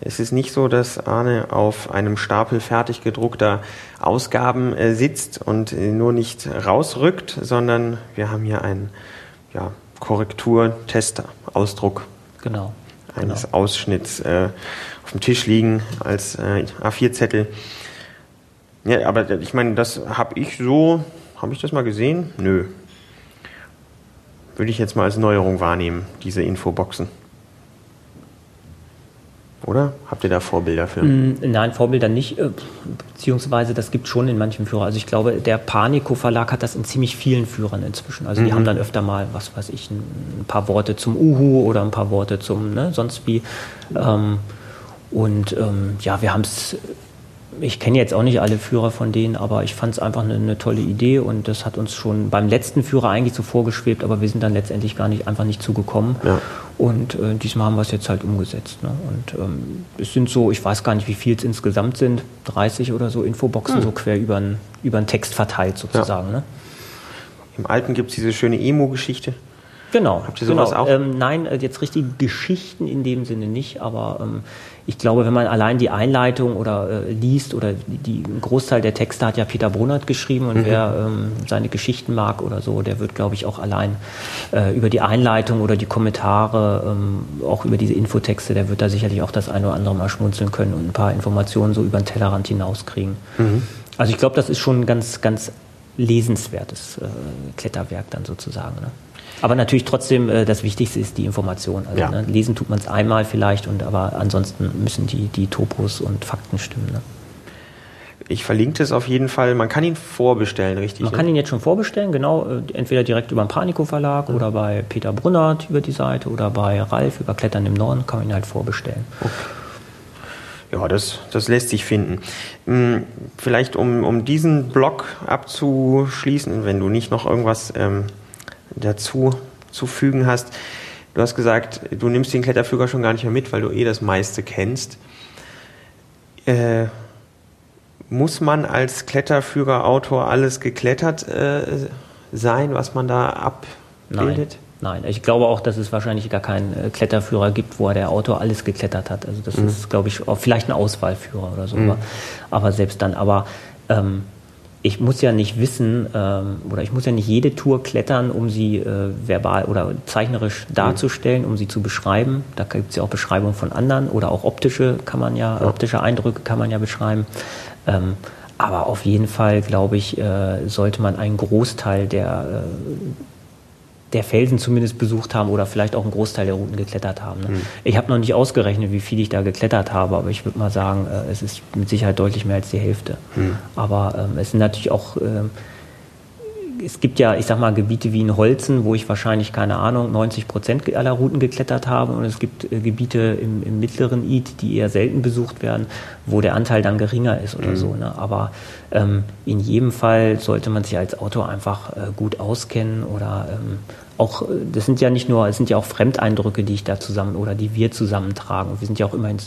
Es ist nicht so, dass Arne auf einem Stapel fertig gedruckter Ausgaben äh, sitzt und äh, nur nicht rausrückt, sondern wir haben hier einen ja, Korrektur-Tester-Ausdruck genau, eines genau. Ausschnitts äh, auf dem Tisch liegen als äh, A4-Zettel. Ja, aber ich meine, das habe ich so habe ich das mal gesehen? Nö. Würde ich jetzt mal als Neuerung wahrnehmen, diese Infoboxen. Oder? Habt ihr da Vorbilder für? Mm, nein, Vorbilder nicht, äh, beziehungsweise das gibt schon in manchen Führern. Also ich glaube, der Panico Verlag hat das in ziemlich vielen Führern inzwischen. Also die mhm. haben dann öfter mal, was weiß ich, ein paar Worte zum Uhu oder ein paar Worte zum ne, sonst wie. Ähm, und ähm, ja, wir haben es ich kenne jetzt auch nicht alle Führer von denen, aber ich fand es einfach eine, eine, tolle Idee und das hat uns schon beim letzten Führer eigentlich so vorgeschwebt, aber wir sind dann letztendlich gar nicht einfach nicht zugekommen. Ja. Und äh, diesmal haben wir es jetzt halt umgesetzt. Ne? Und ähm, es sind so, ich weiß gar nicht, wie viel es insgesamt sind, 30 oder so Infoboxen hm. so quer über den Text verteilt sozusagen. Ja. Ne? Im Alten gibt es diese schöne Emo-Geschichte. Genau. Habt ihr sowas genau. auch? Ähm, nein, äh, jetzt richtige Geschichten in dem Sinne nicht, aber ähm, ich glaube, wenn man allein die Einleitung oder äh, liest oder die, Großteil der Texte hat ja Peter Brunert geschrieben und mhm. wer ähm, seine Geschichten mag oder so, der wird, glaube ich, auch allein äh, über die Einleitung oder die Kommentare, ähm, auch über diese Infotexte, der wird da sicherlich auch das eine oder andere mal schmunzeln können und ein paar Informationen so über den Tellerrand hinauskriegen. Mhm. Also ich glaube, das ist schon ein ganz, ganz lesenswertes äh, Kletterwerk dann sozusagen. Ne? Aber natürlich trotzdem, äh, das Wichtigste ist die Information. Also, ja. ne, lesen tut man es einmal vielleicht, und aber ansonsten müssen die, die Topos und Fakten stimmen. Ne? ich verlinke das auf jeden Fall. Man kann ihn vorbestellen, richtig? Man kann ihn jetzt schon vorbestellen, genau. Äh, entweder direkt über den Panico Verlag mhm. oder bei Peter Brunnert über die Seite oder bei Ralf über Klettern im Norden kann man ihn halt vorbestellen. Okay. Ja, das, das lässt sich finden. Hm, vielleicht um, um diesen Blog abzuschließen, wenn du nicht noch irgendwas ähm, dazu zu fügen hast. Du hast gesagt, du nimmst den Kletterführer schon gar nicht mehr mit, weil du eh das meiste kennst. Äh, muss man als Kletterführerautor alles geklettert äh, sein, was man da abbildet? Nein. Nein, ich glaube auch, dass es wahrscheinlich gar keinen äh, Kletterführer gibt, wo der Autor alles geklettert hat. Also das mhm. ist, glaube ich, vielleicht ein Auswahlführer oder so. Mhm. Aber, aber, selbst dann, aber ähm, ich muss ja nicht wissen ähm, oder ich muss ja nicht jede Tour klettern, um sie äh, verbal oder zeichnerisch mhm. darzustellen, um sie zu beschreiben. Da gibt es ja auch Beschreibungen von anderen oder auch optische kann man ja, ja. optische Eindrücke kann man ja beschreiben. Ähm, aber auf jeden Fall, glaube ich, äh, sollte man einen Großteil der, äh, der Felsen zumindest besucht haben oder vielleicht auch einen Großteil der Routen geklettert haben. Ne? Mhm. Ich habe noch nicht ausgerechnet, wie viel ich da geklettert habe, aber ich würde mal sagen, äh, es ist mit Sicherheit deutlich mehr als die Hälfte. Mhm. Aber ähm, es sind natürlich auch ähm, es gibt ja, ich sag mal, Gebiete wie in Holzen, wo ich wahrscheinlich, keine Ahnung, 90 Prozent aller Routen geklettert habe. Und es gibt äh, Gebiete im, im, mittleren Id, die eher selten besucht werden, wo der Anteil dann geringer ist oder mhm. so. Ne? Aber ähm, in jedem Fall sollte man sich als Autor einfach äh, gut auskennen oder ähm, auch, äh, das sind ja nicht nur, es sind ja auch Fremdeindrücke, die ich da zusammen oder die wir zusammentragen. Wir sind ja auch immerhin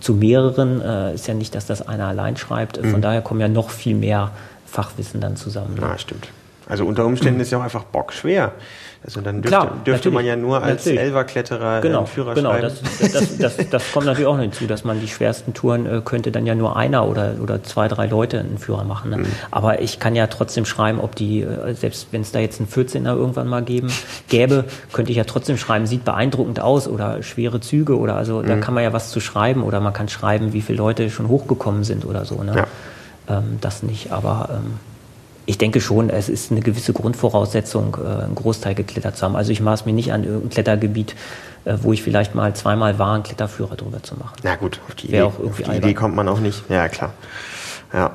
zu mehreren, äh, ist ja nicht, dass das einer allein schreibt. Mhm. Von daher kommen ja noch viel mehr Fachwissen dann zusammen. Ne? Ja, stimmt. Also unter Umständen ist ja auch einfach bockschwer. Also dann dürfte, Klar, dürfte man ja nur als Elverkletterer genau, einen Führer genau, schreiben. Genau, das, das, das, das, kommt natürlich auch hinzu, dass man die schwersten Touren äh, könnte dann ja nur einer oder, oder zwei, drei Leute einen Führer machen. Ne? Mhm. Aber ich kann ja trotzdem schreiben, ob die, äh, selbst wenn es da jetzt einen 14er irgendwann mal geben, gäbe, könnte ich ja trotzdem schreiben, sieht beeindruckend aus oder schwere Züge oder also mhm. da kann man ja was zu schreiben oder man kann schreiben, wie viele Leute schon hochgekommen sind oder so. Ne? Ja. Ähm, das nicht, aber ähm, ich denke schon, es ist eine gewisse Grundvoraussetzung, äh, einen Großteil geklettert zu haben. Also ich maß mir nicht an irgendein Klettergebiet, äh, wo ich vielleicht mal zweimal war, einen Kletterführer drüber zu machen. Na gut, auf die, Idee, auf die Idee, kommt man auch nicht. Ja, klar. Ja.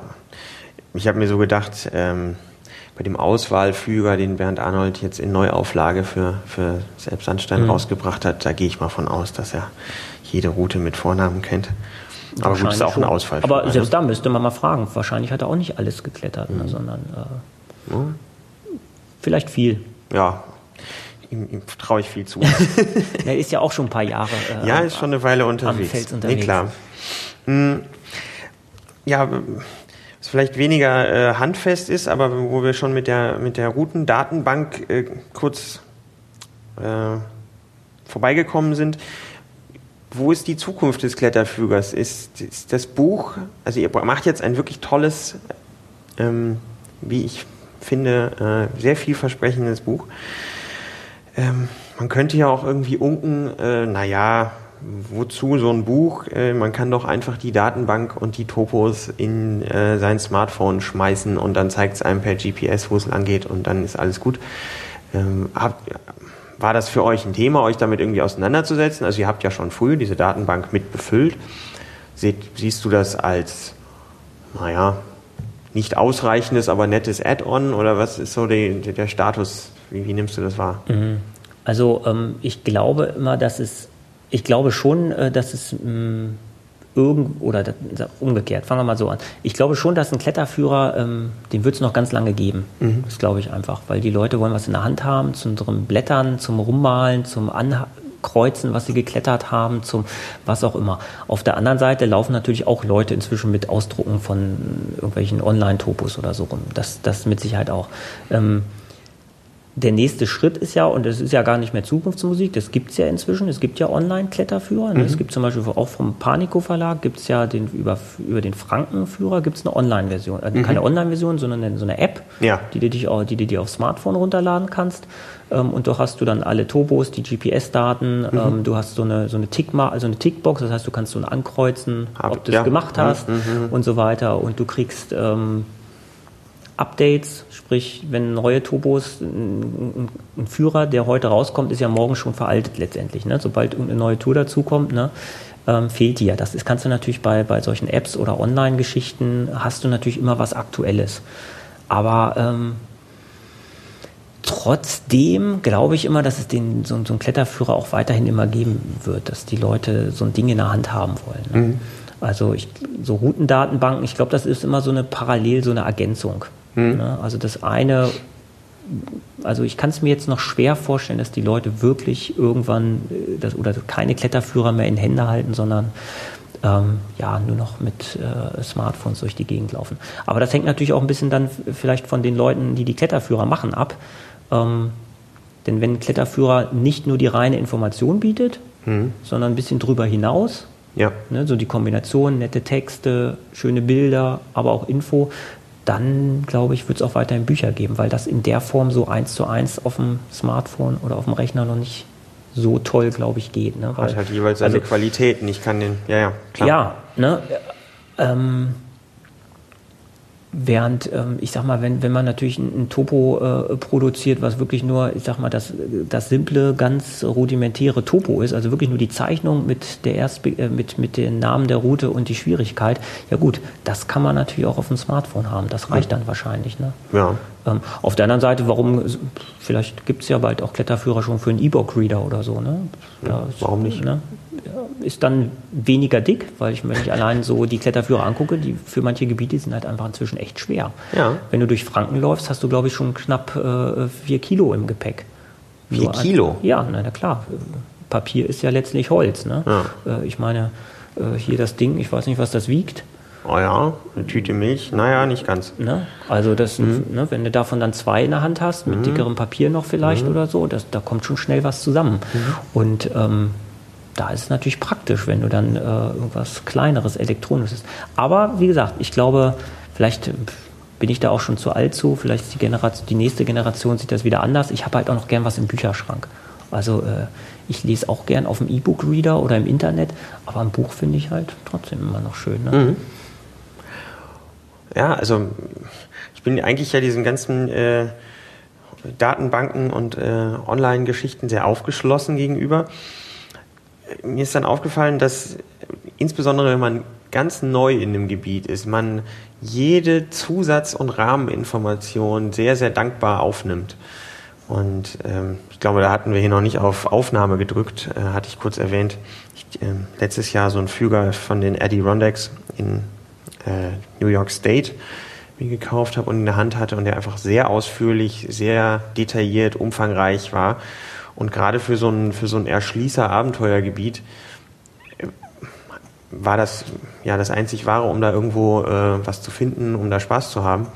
Ich habe mir so gedacht, ähm, bei dem Auswahlfüger, den Bernd Arnold jetzt in Neuauflage für, für Selbstanstein mhm. rausgebracht hat, da gehe ich mal von aus, dass er jede Route mit Vornamen kennt. Aber gut, ist auch ein Ausfall. Aber ne? selbst da müsste man mal fragen. Wahrscheinlich hat er auch nicht alles geklettert, ne, mhm. ne, sondern äh, mhm. vielleicht viel. Ja, ihm, ihm traue ich viel zu. er ist ja auch schon ein paar Jahre. Äh, ja, ist schon eine Weile unterwegs. Unterwegs. Nee, klar. Hm, ja, was vielleicht weniger äh, handfest ist, aber wo wir schon mit der, mit der Routendatenbank äh, kurz äh, vorbeigekommen sind, wo ist die Zukunft des Kletterfügers? Ist, ist das Buch, also ihr macht jetzt ein wirklich tolles, ähm, wie ich finde, äh, sehr vielversprechendes Buch. Ähm, man könnte ja auch irgendwie unken, äh, naja, wozu so ein Buch? Äh, man kann doch einfach die Datenbank und die Topos in äh, sein Smartphone schmeißen und dann zeigt es einem per GPS, wo es lang geht und dann ist alles gut. Ähm, habt, war das für euch ein Thema, euch damit irgendwie auseinanderzusetzen? Also ihr habt ja schon früh diese Datenbank mit befüllt. Seht, siehst du das als, naja, nicht ausreichendes, aber nettes Add-on oder was ist so die, der Status? Wie, wie, nimmst du das wahr? Mhm. Also ähm, ich glaube immer, dass es, ich glaube schon, äh, dass es mm, irgend oder umgekehrt, fangen wir mal so an. Ich glaube schon, dass ein Kletterführer, ähm, den wird es noch ganz lange geben. Mhm. Das glaube ich einfach, weil die Leute wollen was in der Hand haben, zum Blättern, zum Rummalen, zum Ankreuzen, was sie geklettert haben, zum was auch immer. Auf der anderen Seite laufen natürlich auch Leute inzwischen mit Ausdrucken von irgendwelchen Online-Topos oder so rum. Das, das mit Sicherheit auch. Ähm, der nächste Schritt ist ja, und das ist ja gar nicht mehr Zukunftsmusik, das gibt es ja inzwischen, es gibt ja Online-Kletterführer. Ne? Mhm. Es gibt zum Beispiel auch vom Panico Verlag, gibt es ja den, über, über den Frankenführer gibt es eine Online-Version. Also mhm. Keine Online-Version, sondern eine, so eine App, ja. die, du dich auch, die du dir aufs Smartphone runterladen kannst. Ähm, und doch hast du dann alle Tobos, die GPS-Daten, mhm. ähm, du hast so eine, so eine Tickma also eine Tickbox, das heißt, du kannst so ankreuzen, Hab, ob du es ja. gemacht hast mhm. Mhm. und so weiter. Und du kriegst ähm, Updates, sprich, wenn neue Turbos, ein, ein, Führer, der heute rauskommt, ist ja morgen schon veraltet letztendlich. Ne? Sobald eine neue Tour dazukommt, ne? ähm, fehlt dir. Das ist, kannst du natürlich bei, bei solchen Apps oder Online-Geschichten, hast du natürlich immer was Aktuelles. Aber ähm, trotzdem glaube ich immer, dass es den, so, so einen Kletterführer auch weiterhin immer geben wird, dass die Leute so ein Ding in der Hand haben wollen. Ne? Mhm. Also ich, so Routendatenbanken, ich glaube, das ist immer so eine parallel, so eine Ergänzung. Mhm. Also das eine, also ich kann es mir jetzt noch schwer vorstellen, dass die Leute wirklich irgendwann äh, das, oder keine Kletterführer mehr in Hände halten, sondern ähm, ja, nur noch mit äh, Smartphones durch die Gegend laufen. Aber das hängt natürlich auch ein bisschen dann vielleicht von den Leuten, die die Kletterführer machen, ab. Ähm, denn wenn ein Kletterführer nicht nur die reine Information bietet, mhm. sondern ein bisschen drüber hinaus, ja. ne, so die Kombination, nette Texte, schöne Bilder, aber auch Info, dann glaube ich, wird es auch weiterhin Bücher geben, weil das in der Form so eins zu eins auf dem Smartphone oder auf dem Rechner noch nicht so toll, glaube ich, geht. Ne? Weil, Hat halt jeweils seine also, Qualitäten. Ich kann den, ja, ja, klar. Ja, ne? Ähm, Während, ähm, ich sag mal, wenn, wenn man natürlich ein, Topo äh, produziert, was wirklich nur, ich sag mal, das, das simple, ganz rudimentäre Topo ist, also wirklich nur die Zeichnung mit der Erst äh, mit, mit den Namen der Route und die Schwierigkeit, ja gut, das kann man natürlich auch auf dem Smartphone haben. Das reicht dann wahrscheinlich. Ne? Ja. Ähm, auf der anderen Seite, warum, vielleicht gibt es ja bald auch Kletterführer schon für einen E-Book-Reader oder so, ne? Ja, warum nicht? Ne? Ist dann weniger dick, weil ich, wenn ich allein so die Kletterführer angucke, die für manche Gebiete sind halt einfach inzwischen echt schwer. Ja. Wenn du durch Franken läufst, hast du, glaube ich, schon knapp äh, vier Kilo im Gepäck. Vier Nur Kilo? Ein, ja, na, na, klar. Papier ist ja letztlich Holz. Ne? Ja. Äh, ich meine, äh, hier das Ding, ich weiß nicht, was das wiegt. Oh ja, eine Tüte Milch, naja, nicht ganz. Ne? Also das, mhm. ne, wenn du davon dann zwei in der Hand hast, mit mhm. dickerem Papier noch vielleicht mhm. oder so, das, da kommt schon schnell was zusammen. Mhm. Und ähm, da ist es natürlich praktisch, wenn du dann äh, irgendwas kleineres, elektronisches. Aber wie gesagt, ich glaube, vielleicht bin ich da auch schon zu alt zu, vielleicht die, Generation, die nächste Generation sieht das wieder anders. Ich habe halt auch noch gern was im Bücherschrank. Also äh, ich lese auch gern auf dem E-Book-Reader oder im Internet, aber ein Buch finde ich halt trotzdem immer noch schön. Ne? Mhm. Ja, also ich bin eigentlich ja diesen ganzen äh, Datenbanken und äh, Online-Geschichten sehr aufgeschlossen gegenüber mir ist dann aufgefallen, dass insbesondere wenn man ganz neu in dem Gebiet ist, man jede Zusatz- und Rahmeninformation sehr, sehr dankbar aufnimmt. Und ähm, ich glaube, da hatten wir hier noch nicht auf Aufnahme gedrückt, äh, hatte ich kurz erwähnt. Ich, äh, letztes Jahr so ein Flüger von den Adirondack in äh, New York State mir gekauft habe und in der Hand hatte und der einfach sehr ausführlich, sehr detailliert, umfangreich war. Und gerade für so ein, für so ein Erschließer-Abenteuergebiet äh, war das ja das einzig Wahre, um da irgendwo äh, was zu finden, um da Spaß zu haben.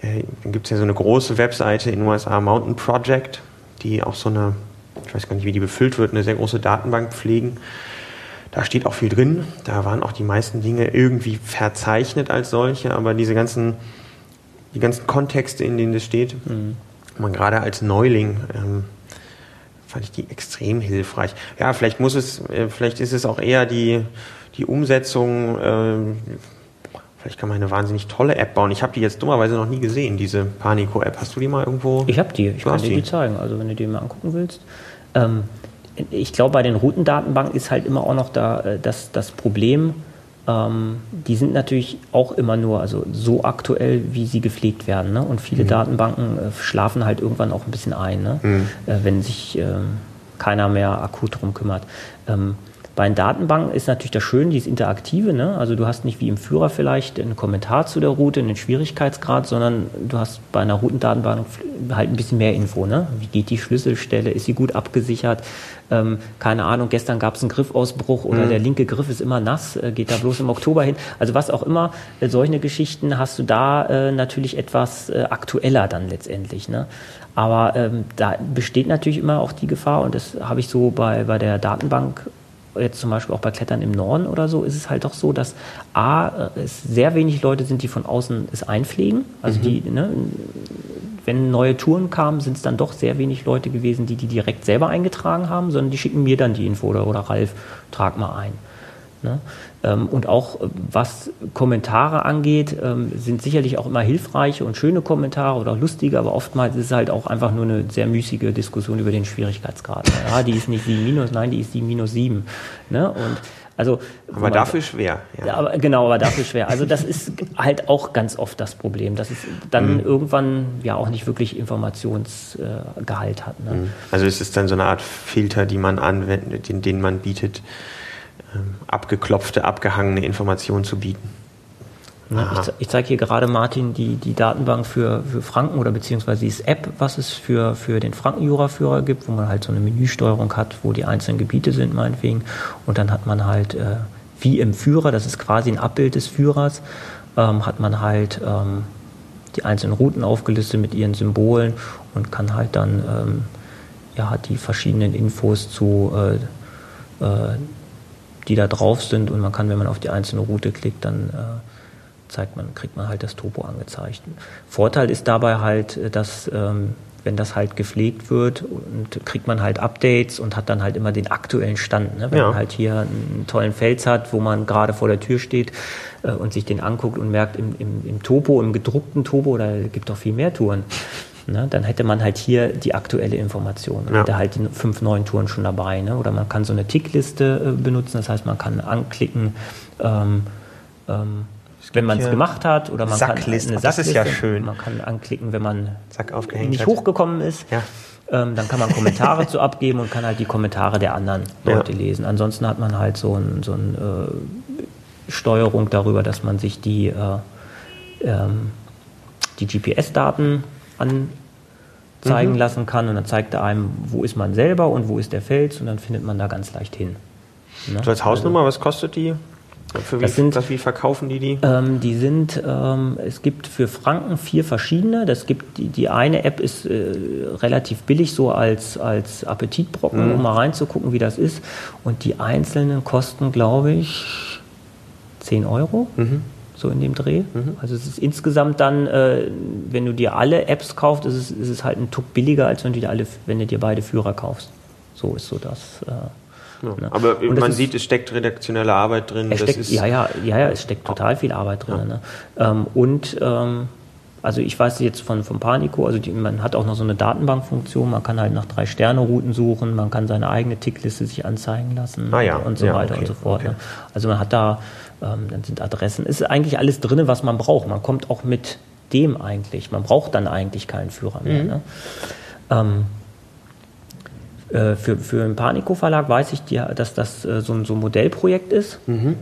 Äh, dann gibt es ja so eine große Webseite in den USA, Mountain Project, die auch so eine, ich weiß gar nicht, wie die befüllt wird, eine sehr große Datenbank pflegen. Da steht auch viel drin. Da waren auch die meisten Dinge irgendwie verzeichnet als solche, aber diese ganzen, die ganzen Kontexte, in denen das steht, mhm. man gerade als Neuling ähm, fand ich die extrem hilfreich. Ja, vielleicht muss es, äh, vielleicht ist es auch eher die, die Umsetzung, äh, vielleicht kann man eine wahnsinnig tolle App bauen. Ich habe die jetzt dummerweise noch nie gesehen, diese Panico-App. Hast du die mal irgendwo? Ich habe die, ich kann dir die zeigen, also wenn du die mal angucken willst. Ähm, ich glaube, bei den Routendatenbanken ist halt immer auch noch da äh, das, das Problem, ähm, die sind natürlich auch immer nur also so aktuell, wie sie gepflegt werden. Ne? Und viele mhm. Datenbanken äh, schlafen halt irgendwann auch ein bisschen ein, ne? Mhm. äh, wenn sich äh, keiner mehr akut drum kümmert. Ähm, bei den Datenbanken ist natürlich das Schöne, die ist interaktive. Ne? Also du hast nicht wie im Führer vielleicht einen Kommentar zu der Route, einen Schwierigkeitsgrad, sondern du hast bei einer Routendatenbank halt ein bisschen mehr Info. Ne? Wie geht die Schlüsselstelle? Ist sie gut abgesichert? Ähm, keine Ahnung, gestern gab es einen Griffausbruch oder mhm. der linke Griff ist immer nass, äh, geht da bloß im Oktober hin. Also was auch immer, äh, solche Geschichten hast du da äh, natürlich etwas äh, aktueller dann letztendlich. Ne? Aber ähm, da besteht natürlich immer auch die Gefahr, und das habe ich so bei, bei der Datenbank jetzt zum Beispiel auch bei Klettern im Norden oder so, ist es halt doch so, dass A, äh, es sehr wenig Leute sind, die von außen es einpflegen. Also mhm. die, ne, wenn neue Touren kamen, sind es dann doch sehr wenig Leute gewesen, die die direkt selber eingetragen haben, sondern die schicken mir dann die Info oder, oder Ralf, trag mal ein. Ne? Ähm, und auch äh, was Kommentare angeht, ähm, sind sicherlich auch immer hilfreiche und schöne Kommentare oder lustige, aber oftmals ist es halt auch einfach nur eine sehr müßige Diskussion über den Schwierigkeitsgrad. Ja, die ist nicht 7 minus, nein, die ist 7 minus 7. Ne? Und Also, aber man, dafür schwer. Ja. Aber, genau, aber dafür schwer. Also das ist halt auch ganz oft das Problem, dass es dann mhm. irgendwann ja auch nicht wirklich Informationsgehalt hat. Ne? Mhm. Also ist es dann so eine Art Filter, die man anwendet, den, den man bietet, abgeklopfte, abgehangene Informationen zu bieten. Ich, ich zeige hier gerade Martin die, die Datenbank für, für Franken oder beziehungsweise dieses App, was es für, für den Frankenjuraführer gibt, wo man halt so eine Menüsteuerung hat, wo die einzelnen Gebiete sind, meinetwegen. Und dann hat man halt, äh, wie im Führer, das ist quasi ein Abbild des Führers, ähm, hat man halt ähm, die einzelnen Routen aufgelistet mit ihren Symbolen und kann halt dann, ähm, ja, die verschiedenen Infos zu, äh, äh, die da drauf sind und man kann, wenn man auf die einzelne Route klickt, dann äh, zeigt man, kriegt man halt das Topo angezeigt. Vorteil ist dabei halt, dass ähm, wenn das halt gepflegt wird und kriegt man halt Updates und hat dann halt immer den aktuellen Stand. Ne? Wenn ja. man halt hier einen tollen Fels hat, wo man gerade vor der Tür steht äh, und sich den anguckt und merkt im, im, im Topo, im gedruckten Topo, da gibt doch viel mehr Touren. Ne? Dann hätte man halt hier die aktuelle Information. Man ja. hätte halt die fünf neuen Touren schon dabei. Ne? Oder man kann so eine Tickliste äh, benutzen, das heißt, man kann anklicken, ähm, ähm, wenn man es gemacht hat oder man Sacklist. kann eine das ist ja schön. Man kann anklicken, wenn man nicht hat. hochgekommen ist. Ja. Ähm, dann kann man Kommentare zu abgeben und kann halt die Kommentare der anderen Leute ja. lesen. Ansonsten hat man halt so eine so ein, äh, Steuerung darüber, dass man sich die, äh, ähm, die GPS-Daten anzeigen mhm. lassen kann und dann zeigt er einem, wo ist man selber und wo ist der Fels und dann findet man da ganz leicht hin. Ne? So als Hausnummer, also, was kostet die? Für wie, das sind, das, wie verkaufen die die? Ähm, die sind, ähm, es gibt für Franken vier verschiedene. Das gibt die, die eine App ist äh, relativ billig so als, als Appetitbrocken, mhm. um mal reinzugucken, wie das ist. Und die einzelnen kosten, glaube ich, 10 Euro. Mhm. So in dem Dreh. Mhm. Also es ist insgesamt dann, äh, wenn du dir alle Apps kaufst, ist es, ist es halt ein Tuck billiger, als wenn du dir alle, wenn du dir beide Führer kaufst. So ist so das. Äh, ja. Ne? Aber man ist, sieht, es steckt redaktionelle Arbeit drin. Steckt, ja, ja, ja, ja, es steckt total viel Arbeit drin. Ja. Ne? Ähm, und ähm, also ich weiß jetzt von, von Panico, also die, man hat auch noch so eine Datenbankfunktion, man kann halt nach drei Sterne-Routen suchen, man kann seine eigene Tickliste sich anzeigen lassen ah, ja. und so ja, weiter okay, und so fort. Okay. Ne? Also man hat da, ähm, dann sind Adressen, ist eigentlich alles drin, was man braucht. Man kommt auch mit dem eigentlich. Man braucht dann eigentlich keinen Führer mehr. Mhm. Ne? Ähm, äh, für, für den Panico Verlag weiß ich, dass das äh, so, ein, so ein Modellprojekt ist, mhm.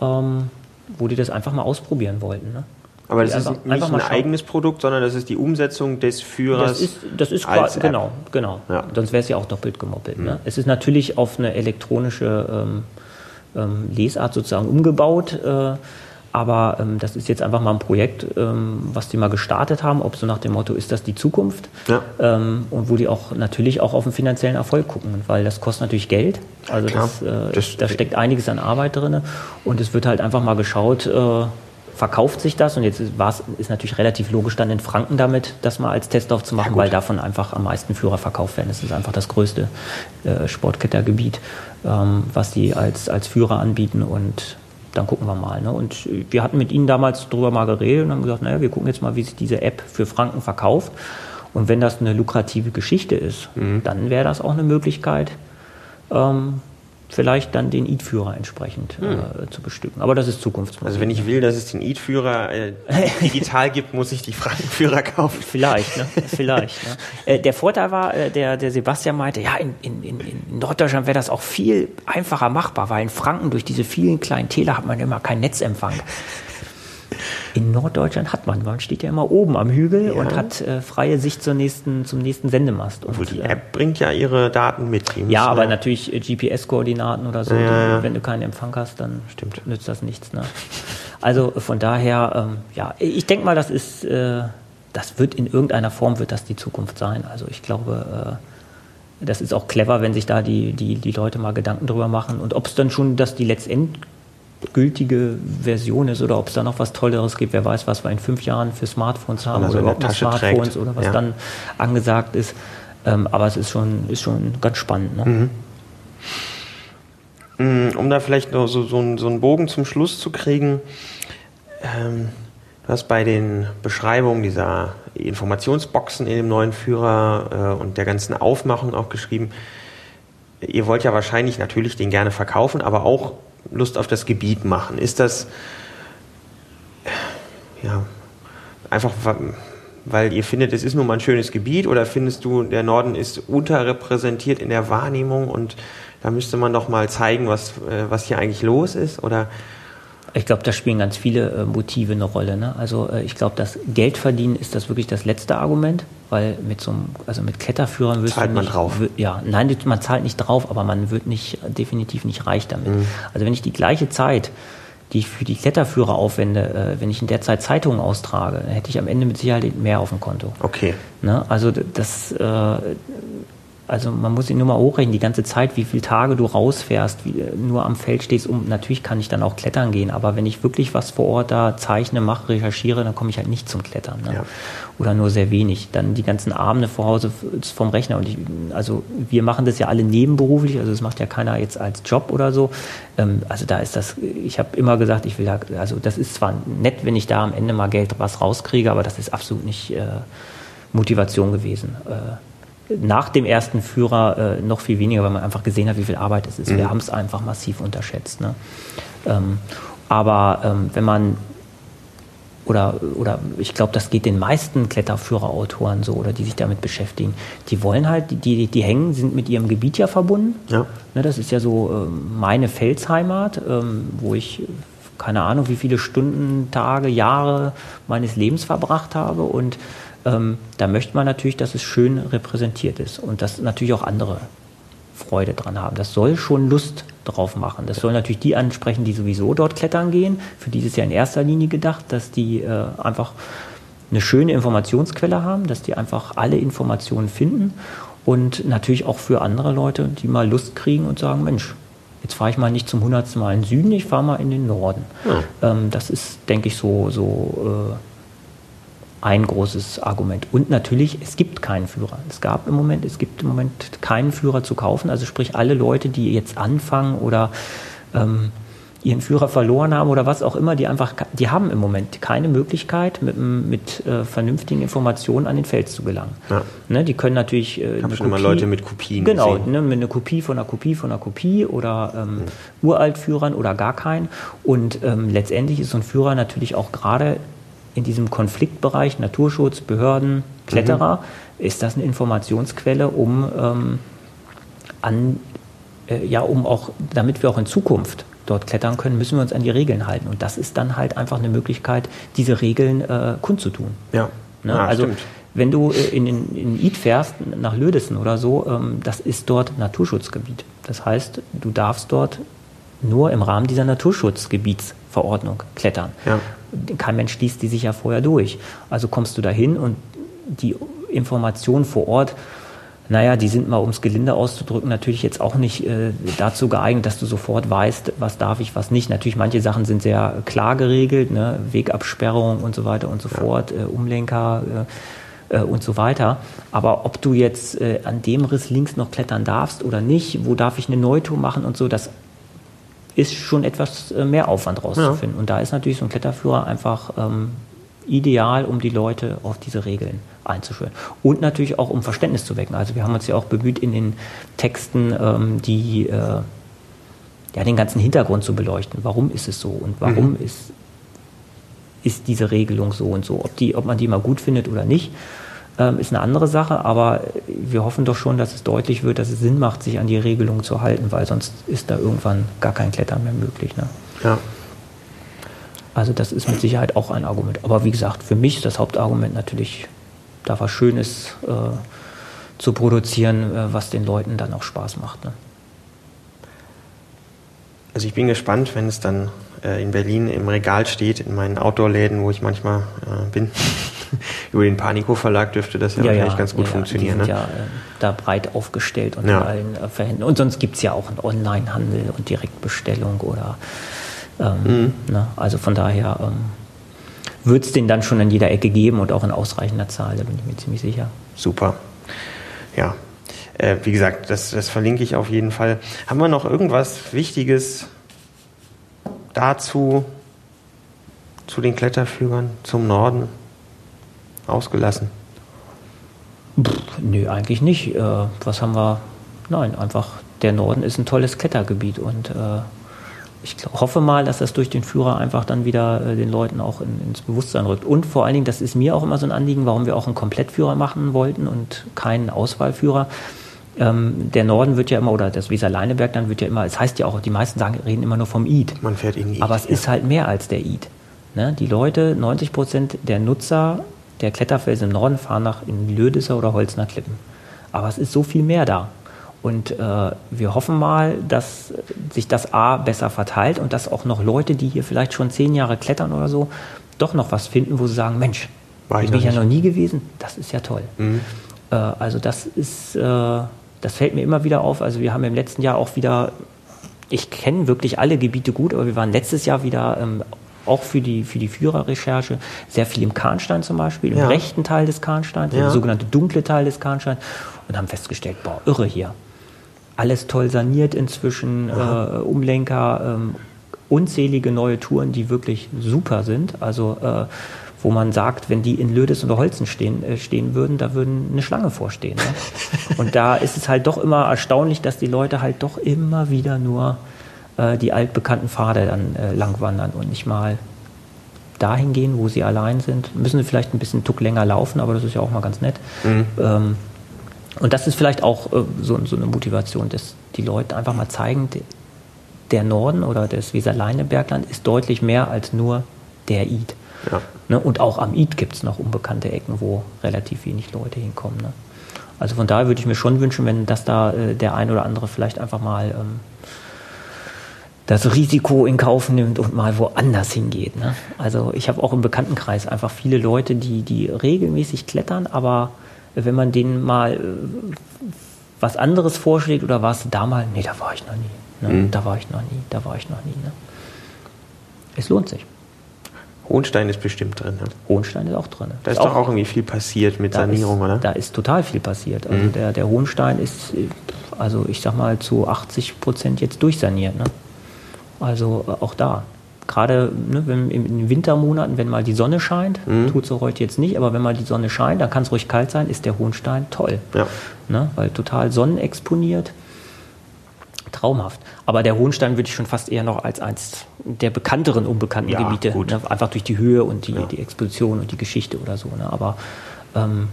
ähm, wo die das einfach mal ausprobieren wollten. Ne? Aber das einfach, ist nicht ein eigenes Produkt, sondern das ist die Umsetzung des Führers. Das ist, das ist quasi, genau, genau. Ja. Sonst wäre es ja auch doppelt gemoppelt. Ne? Mhm. Ne? Es ist natürlich auf eine elektronische ähm, ähm, Lesart sozusagen umgebaut. Äh, aber ähm, das ist jetzt einfach mal ein Projekt, ähm, was die mal gestartet haben, ob so nach dem Motto, ist das die Zukunft? Ja. Ähm, und wo die auch natürlich auch auf den finanziellen Erfolg gucken, weil das kostet natürlich Geld. Also das, äh, das, da steckt einiges an Arbeit drin. Und es wird halt einfach mal geschaut, äh, verkauft sich das? Und jetzt ist, ist natürlich relativ logisch dann in Franken damit, das mal als Testlauf zu machen, ja, weil davon einfach am meisten Führer verkauft werden. Das ist einfach das größte äh, Sportkettergebiet, ähm, was die als, als Führer anbieten und dann gucken wir mal. Ne? Und wir hatten mit ihnen damals drüber mal geredet und haben gesagt, naja, wir gucken jetzt mal, wie sich diese App für Franken verkauft. Und wenn das eine lukrative Geschichte ist, mhm. dann wäre das auch eine Möglichkeit, ähm, vielleicht dann den EAT-Führer entsprechend äh, hm. zu bestücken. Aber das ist Zukunftsmusik. Also wenn ich will, dass es den EAT-Führer äh, digital gibt, muss ich die Frankenführer kaufen. Vielleicht, ne? Vielleicht. Ne? Äh, der Vorteil war, äh, der, der Sebastian meinte, ja, in, in, in Norddeutschland wäre das auch viel einfacher machbar, weil in Franken durch diese vielen kleinen Täler hat man immer keinen Netzempfang. In Norddeutschland hat man. Man steht ja immer oben am Hügel ja. und hat äh, freie Sicht zur nächsten, zum nächsten Sendemast. Obwohl die äh, App bringt ja ihre Daten mit. Ja, aber natürlich äh, GPS-Koordinaten oder so. Ja. Du, wenn du keinen Empfang hast, dann Stimmt. nützt das nichts. Ne? Also von daher, ähm, ja, ich denke mal, das ist, äh, das wird in irgendeiner Form wird das die Zukunft sein. Also ich glaube, äh, das ist auch clever, wenn sich da die, die, die Leute mal Gedanken drüber machen. Und ob es dann schon, dass die letztendlich gültige Version ist oder ob es da noch was Tolleres gibt. Wer weiß, was wir in fünf Jahren für Smartphones haben also oder überhaupt noch Smartphones trägt. oder was ja. dann angesagt ist. Ähm, aber es ist schon, ist schon ganz spannend. Ne? Mhm. Mm, um da vielleicht noch so, so, einen, so einen Bogen zum Schluss zu kriegen, ähm, du hast bei den Beschreibungen dieser Informationsboxen in dem neuen Führer äh, und der ganzen Aufmachung auch geschrieben, ihr wollt ja wahrscheinlich natürlich den gerne verkaufen, aber auch Lust auf das Gebiet machen? Ist das ja einfach weil ihr findet, es ist nun mal ein schönes Gebiet oder findest du, der Norden ist unterrepräsentiert in der Wahrnehmung und da müsste man doch mal zeigen, was, äh, was hier eigentlich los ist? Oder ich glaube, da spielen ganz viele äh, Motive eine Rolle. Ne? Also äh, ich glaube, das Geld verdienen ist das wirklich das letzte Argument, weil mit so einem, also mit Kletterführern wirst zahlt man nicht, drauf. ja, nein, man zahlt nicht drauf, aber man wird nicht definitiv nicht reich damit. Mhm. Also wenn ich die gleiche Zeit die ich für die Kletterführer aufwende, äh, wenn ich in der Zeit Zeitungen austrage, hätte ich am Ende mit Sicherheit mehr auf dem Konto. Okay. Ne? Also das, äh, also man muss sich nur mal hochrechnen, die ganze Zeit, wie viele Tage du rausfährst, wie, nur am Feld stehst. Um, natürlich kann ich dann auch klettern gehen, aber wenn ich wirklich was vor Ort da zeichne, mache, recherchiere, dann komme ich halt nicht zum Klettern. Ne? Ja. Oder nur sehr wenig. Dann die ganzen Abende vor Hause vom Rechner. Und ich, also wir machen das ja alle nebenberuflich, also das macht ja keiner jetzt als Job oder so. Ähm, also da ist das, ich habe immer gesagt, ich will da, also das ist zwar nett, wenn ich da am Ende mal Geld was rauskriege, aber das ist absolut nicht äh, Motivation gewesen. Äh, nach dem ersten Führer äh, noch viel weniger, weil man einfach gesehen hat, wie viel Arbeit es ist. Mhm. Wir haben es einfach massiv unterschätzt. Ne? Ähm, aber ähm, wenn man oder, oder ich glaube, das geht den meisten Kletterführerautoren so oder die sich damit beschäftigen. Die wollen halt, die, die, die hängen, sind mit ihrem Gebiet ja verbunden. Ja. Ne, das ist ja so äh, meine Felsheimat, ähm, wo ich keine Ahnung, wie viele Stunden, Tage, Jahre meines Lebens verbracht habe und ähm, da möchte man natürlich, dass es schön repräsentiert ist und dass natürlich auch andere Freude dran haben. Das soll schon Lust drauf machen. Das soll natürlich die ansprechen, die sowieso dort klettern gehen. Für die ist es ja in erster Linie gedacht, dass die äh, einfach eine schöne Informationsquelle haben, dass die einfach alle Informationen finden und natürlich auch für andere Leute, die mal Lust kriegen und sagen, Mensch, jetzt fahre ich mal nicht zum hundertsten Mal in den Süden, ich fahre mal in den Norden. Ja. Ähm, das ist, denke ich, so, so äh, ein großes Argument. Und natürlich, es gibt keinen Führer. Es gab im Moment, es gibt im Moment keinen Führer zu kaufen. Also sprich, alle Leute, die jetzt anfangen oder ähm, ihren Führer verloren haben oder was auch immer, die einfach, die haben im Moment keine Möglichkeit, mit, mit äh, vernünftigen Informationen an den Fels zu gelangen. Ja. Ne, die können natürlich. Äh, ich habe schon Kopie, mal Leute mit Kopien Genau, ne, mit einer Kopie von einer Kopie von einer Kopie oder ähm, mhm. Uraltführern oder gar keinen. Und ähm, letztendlich ist so ein Führer natürlich auch gerade in diesem Konfliktbereich Naturschutz, Behörden, Kletterer, mhm. ist das eine Informationsquelle, um ähm, an, äh, ja, um auch, damit wir auch in Zukunft dort klettern können, müssen wir uns an die Regeln halten. Und das ist dann halt einfach eine Möglichkeit, diese Regeln äh, kundzutun. Ja. Ne? ja also stimmt. wenn du äh, in, in, in Id fährst, nach Lödesen oder so, ähm, das ist dort Naturschutzgebiet. Das heißt, du darfst dort nur im Rahmen dieser Naturschutzgebietsverordnung klettern. Ja kein Mensch liest die sich ja vorher durch. Also kommst du dahin und die Informationen vor Ort, naja, die sind mal, um es gelinde auszudrücken, natürlich jetzt auch nicht äh, dazu geeignet, dass du sofort weißt, was darf ich, was nicht. Natürlich, manche Sachen sind sehr klar geregelt, ne? Wegabsperrung und so weiter und so ja. fort, äh, Umlenker äh, äh, und so weiter. Aber ob du jetzt äh, an dem Riss links noch klettern darfst oder nicht, wo darf ich eine Neutour machen und so, das ist schon etwas äh, mehr Aufwand rauszufinden. Ja. Und da ist natürlich so ein Kletterführer einfach ähm, ideal, um die Leute auf diese Regeln einzuschwören. Und natürlich auch, um Verständnis zu wecken. Also wir haben uns ja auch bemüht, in den Texten ähm, die, äh, ja, den ganzen Hintergrund zu beleuchten. Warum ist es so und warum mhm. ist, ist diese Regelung so und so? Ob, die, ob man die mal gut findet oder nicht ähm, ist eine andere Sache, aber wir hoffen doch schon, dass es deutlich wird, dass es Sinn macht, sich an die Regelungen zu halten, weil sonst ist da irgendwann gar kein Klettern mehr möglich. Ne? Ja. Also das ist mit Sicherheit auch ein Argument. Aber wie gesagt, für mich ist das Hauptargument natürlich, da was Schönes äh, zu produzieren, äh, was den Leuten dann auch Spaß macht. Ne? Also ich bin gespannt, wenn es dann äh, in Berlin im Regal steht, in meinen Outdoor-Läden, wo ich manchmal äh, bin. Über den Panico Verlag dürfte das ja, ja wahrscheinlich ja, ganz gut ja, funktionieren. Die sind ne? ja äh, da breit aufgestellt und ja. allen äh, Verhänden. Und sonst gibt es ja auch einen Online-Handel und Direktbestellung oder ähm, mhm. ne? also von daher ähm, wird es den dann schon in jeder Ecke geben und auch in ausreichender Zahl, da bin ich mir ziemlich sicher. Super. Ja. Äh, wie gesagt, das, das verlinke ich auf jeden Fall. Haben wir noch irgendwas Wichtiges dazu, zu den Kletterführern, zum Norden ausgelassen? Pff, nö, eigentlich nicht. Äh, was haben wir? Nein, einfach der Norden ist ein tolles Klettergebiet und äh, ich hoffe mal, dass das durch den Führer einfach dann wieder äh, den Leuten auch in, ins Bewusstsein rückt. Und vor allen Dingen, das ist mir auch immer so ein Anliegen, warum wir auch einen Komplettführer machen wollten und keinen Auswahlführer. Ähm, der Norden wird ja immer, oder das Weser-Leineberg dann wird ja immer, es heißt ja auch, die meisten sagen, reden immer nur vom Eid. Man fährt in Eid. Aber es ja. ist halt mehr als der Eid. Ne? Die Leute, 90 Prozent der Nutzer der Kletterfelsen im Norden fahren nach in Lödisser oder Holzner Klippen. Aber es ist so viel mehr da. Und äh, wir hoffen mal, dass sich das A besser verteilt und dass auch noch Leute, die hier vielleicht schon zehn Jahre klettern oder so, doch noch was finden, wo sie sagen, Mensch, War ich bin ich ja noch nie gewesen, das ist ja toll. Mhm. Äh, also das ist, äh, das fällt mir immer wieder auf. Also wir haben im letzten Jahr auch wieder, ich kenne wirklich alle Gebiete gut, aber wir waren letztes Jahr wieder ähm, auch für die, für die Führerrecherche sehr viel im Kahnstein zum Beispiel, im ja. rechten Teil des Kahnsteins, ja. der sogenannte dunkle Teil des Kahnsteins und haben festgestellt, boah, irre hier alles toll saniert inzwischen, äh, Umlenker, ähm, unzählige neue Touren, die wirklich super sind. Also äh, wo man sagt, wenn die in Lödes oder Holzen stehen, äh, stehen würden, da würden eine Schlange vorstehen. Ne? Und da ist es halt doch immer erstaunlich, dass die Leute halt doch immer wieder nur äh, die altbekannten Pfade dann äh, langwandern und nicht mal dahin gehen, wo sie allein sind. Müssen sie vielleicht ein bisschen Tuck länger laufen, aber das ist ja auch mal ganz nett. Mhm. Ähm, und das ist vielleicht auch äh, so, so, eine Motivation, dass die Leute einfach mal zeigen, der Norden oder das Weser-Leinebergland ist deutlich mehr als nur der Id. Ja. Ne? Und auch am Id gibt es noch unbekannte Ecken, wo relativ wenig Leute hinkommen. Ne? Also von daher würde ich mir schon wünschen, wenn das da äh, der ein oder andere vielleicht einfach mal ähm, das Risiko in Kauf nimmt und mal woanders hingeht. Ne? Also ich habe auch im Bekanntenkreis einfach viele Leute, die, die regelmäßig klettern, aber wenn man denen mal äh, was anderes vorschlägt oder warst du da mal? Nee, da war ich noch nie. Ne? Mhm. Da war ich noch nie, da war ich noch nie. Ne? Es lohnt sich. Hohenstein ist bestimmt drin. Ne? Hohenstein ist auch drin. Da ist, ist doch auch irgendwie viel passiert mit Sanierung, ist, oder? Da ist total viel passiert. Also mhm. der, der Hohenstein ist, also ich sag mal, zu 80 Prozent jetzt durchsaniert. Ne? Also äh, auch da gerade ne, wenn, in den Wintermonaten, wenn mal die Sonne scheint, mhm. tut es heute jetzt nicht, aber wenn mal die Sonne scheint, dann kann es ruhig kalt sein, ist der Hohenstein toll. Ja. Ne, weil total sonnenexponiert. Traumhaft. Aber der Hohenstein würde ich schon fast eher noch als eins der bekannteren unbekannten ja, Gebiete, ne, einfach durch die Höhe und die, ja. die Exposition und die Geschichte oder so. Ne? Aber ähm,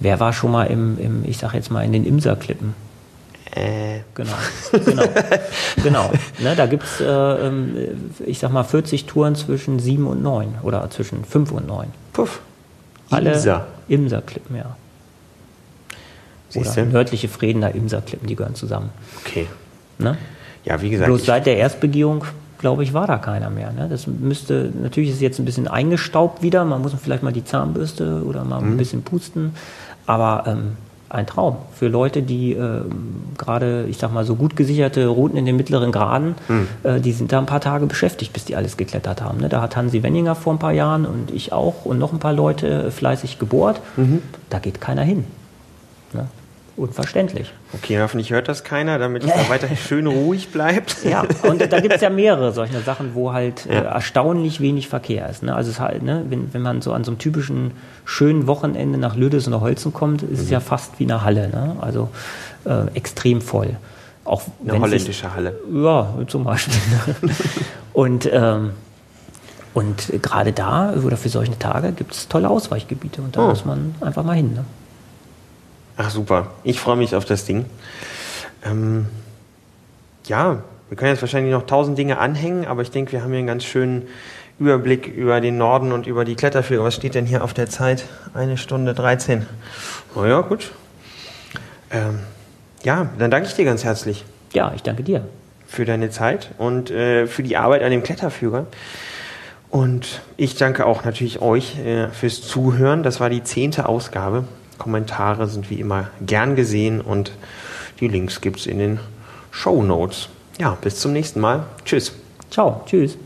wer war schon mal im, im ich sag jetzt mal, in den Imserklippen? Äh. Genau, genau, genau. Ne, da gibt es, äh, ähm, ich sag mal, 40 Touren zwischen 7 und 9 oder zwischen 5 und 9. Puff. Alle Imser. Imserklippen, ja. Oder nördliche Fredener Imserklippen, die gehören zusammen. Okay. Ne? Ja, wie gesagt. Bloß seit der Erstbegehung, glaube ich, war da keiner mehr. Ne? Das müsste, natürlich ist es jetzt ein bisschen eingestaubt wieder. Man muss vielleicht mal die Zahnbürste oder mal mhm. ein bisschen pusten. Aber ähm, ein Traum für Leute, die äh, gerade, ich sag mal, so gut gesicherte Routen in den mittleren Graden, mhm. äh, die sind da ein paar Tage beschäftigt, bis die alles geklettert haben. Ne? Da hat Hansi Wenninger vor ein paar Jahren und ich auch und noch ein paar Leute fleißig gebohrt. Mhm. Da geht keiner hin. Ne? Unverständlich. Okay, hoffentlich hört das keiner, damit es da weiter schön ruhig bleibt. Ja, und da gibt es ja mehrere solche Sachen, wo halt ja. äh, erstaunlich wenig Verkehr ist. Ne? Also es halt, ne, wenn, wenn man so an so einem typischen schönen Wochenende nach Lüdes oder Holzen kommt, ist mhm. es ja fast wie eine Halle. Ne? Also äh, extrem voll. Auch eine holländische sich, Halle. Ja, zum Beispiel. und ähm, und gerade da oder für solche Tage gibt es tolle Ausweichgebiete und da oh. muss man einfach mal hin. Ne? Ach super, ich freue mich auf das Ding. Ähm, ja, wir können jetzt wahrscheinlich noch tausend Dinge anhängen, aber ich denke, wir haben hier einen ganz schönen Überblick über den Norden und über die Kletterführer. Was steht denn hier auf der Zeit? Eine Stunde 13. Oh ja, gut. Ähm, ja, dann danke ich dir ganz herzlich. Ja, ich danke dir. Für deine Zeit und äh, für die Arbeit an dem Kletterführer. Und ich danke auch natürlich euch äh, fürs Zuhören. Das war die zehnte Ausgabe Kommentare sind wie immer gern gesehen und die Links gibt es in den Show Notes. Ja, bis zum nächsten Mal. Tschüss. Ciao. Tschüss.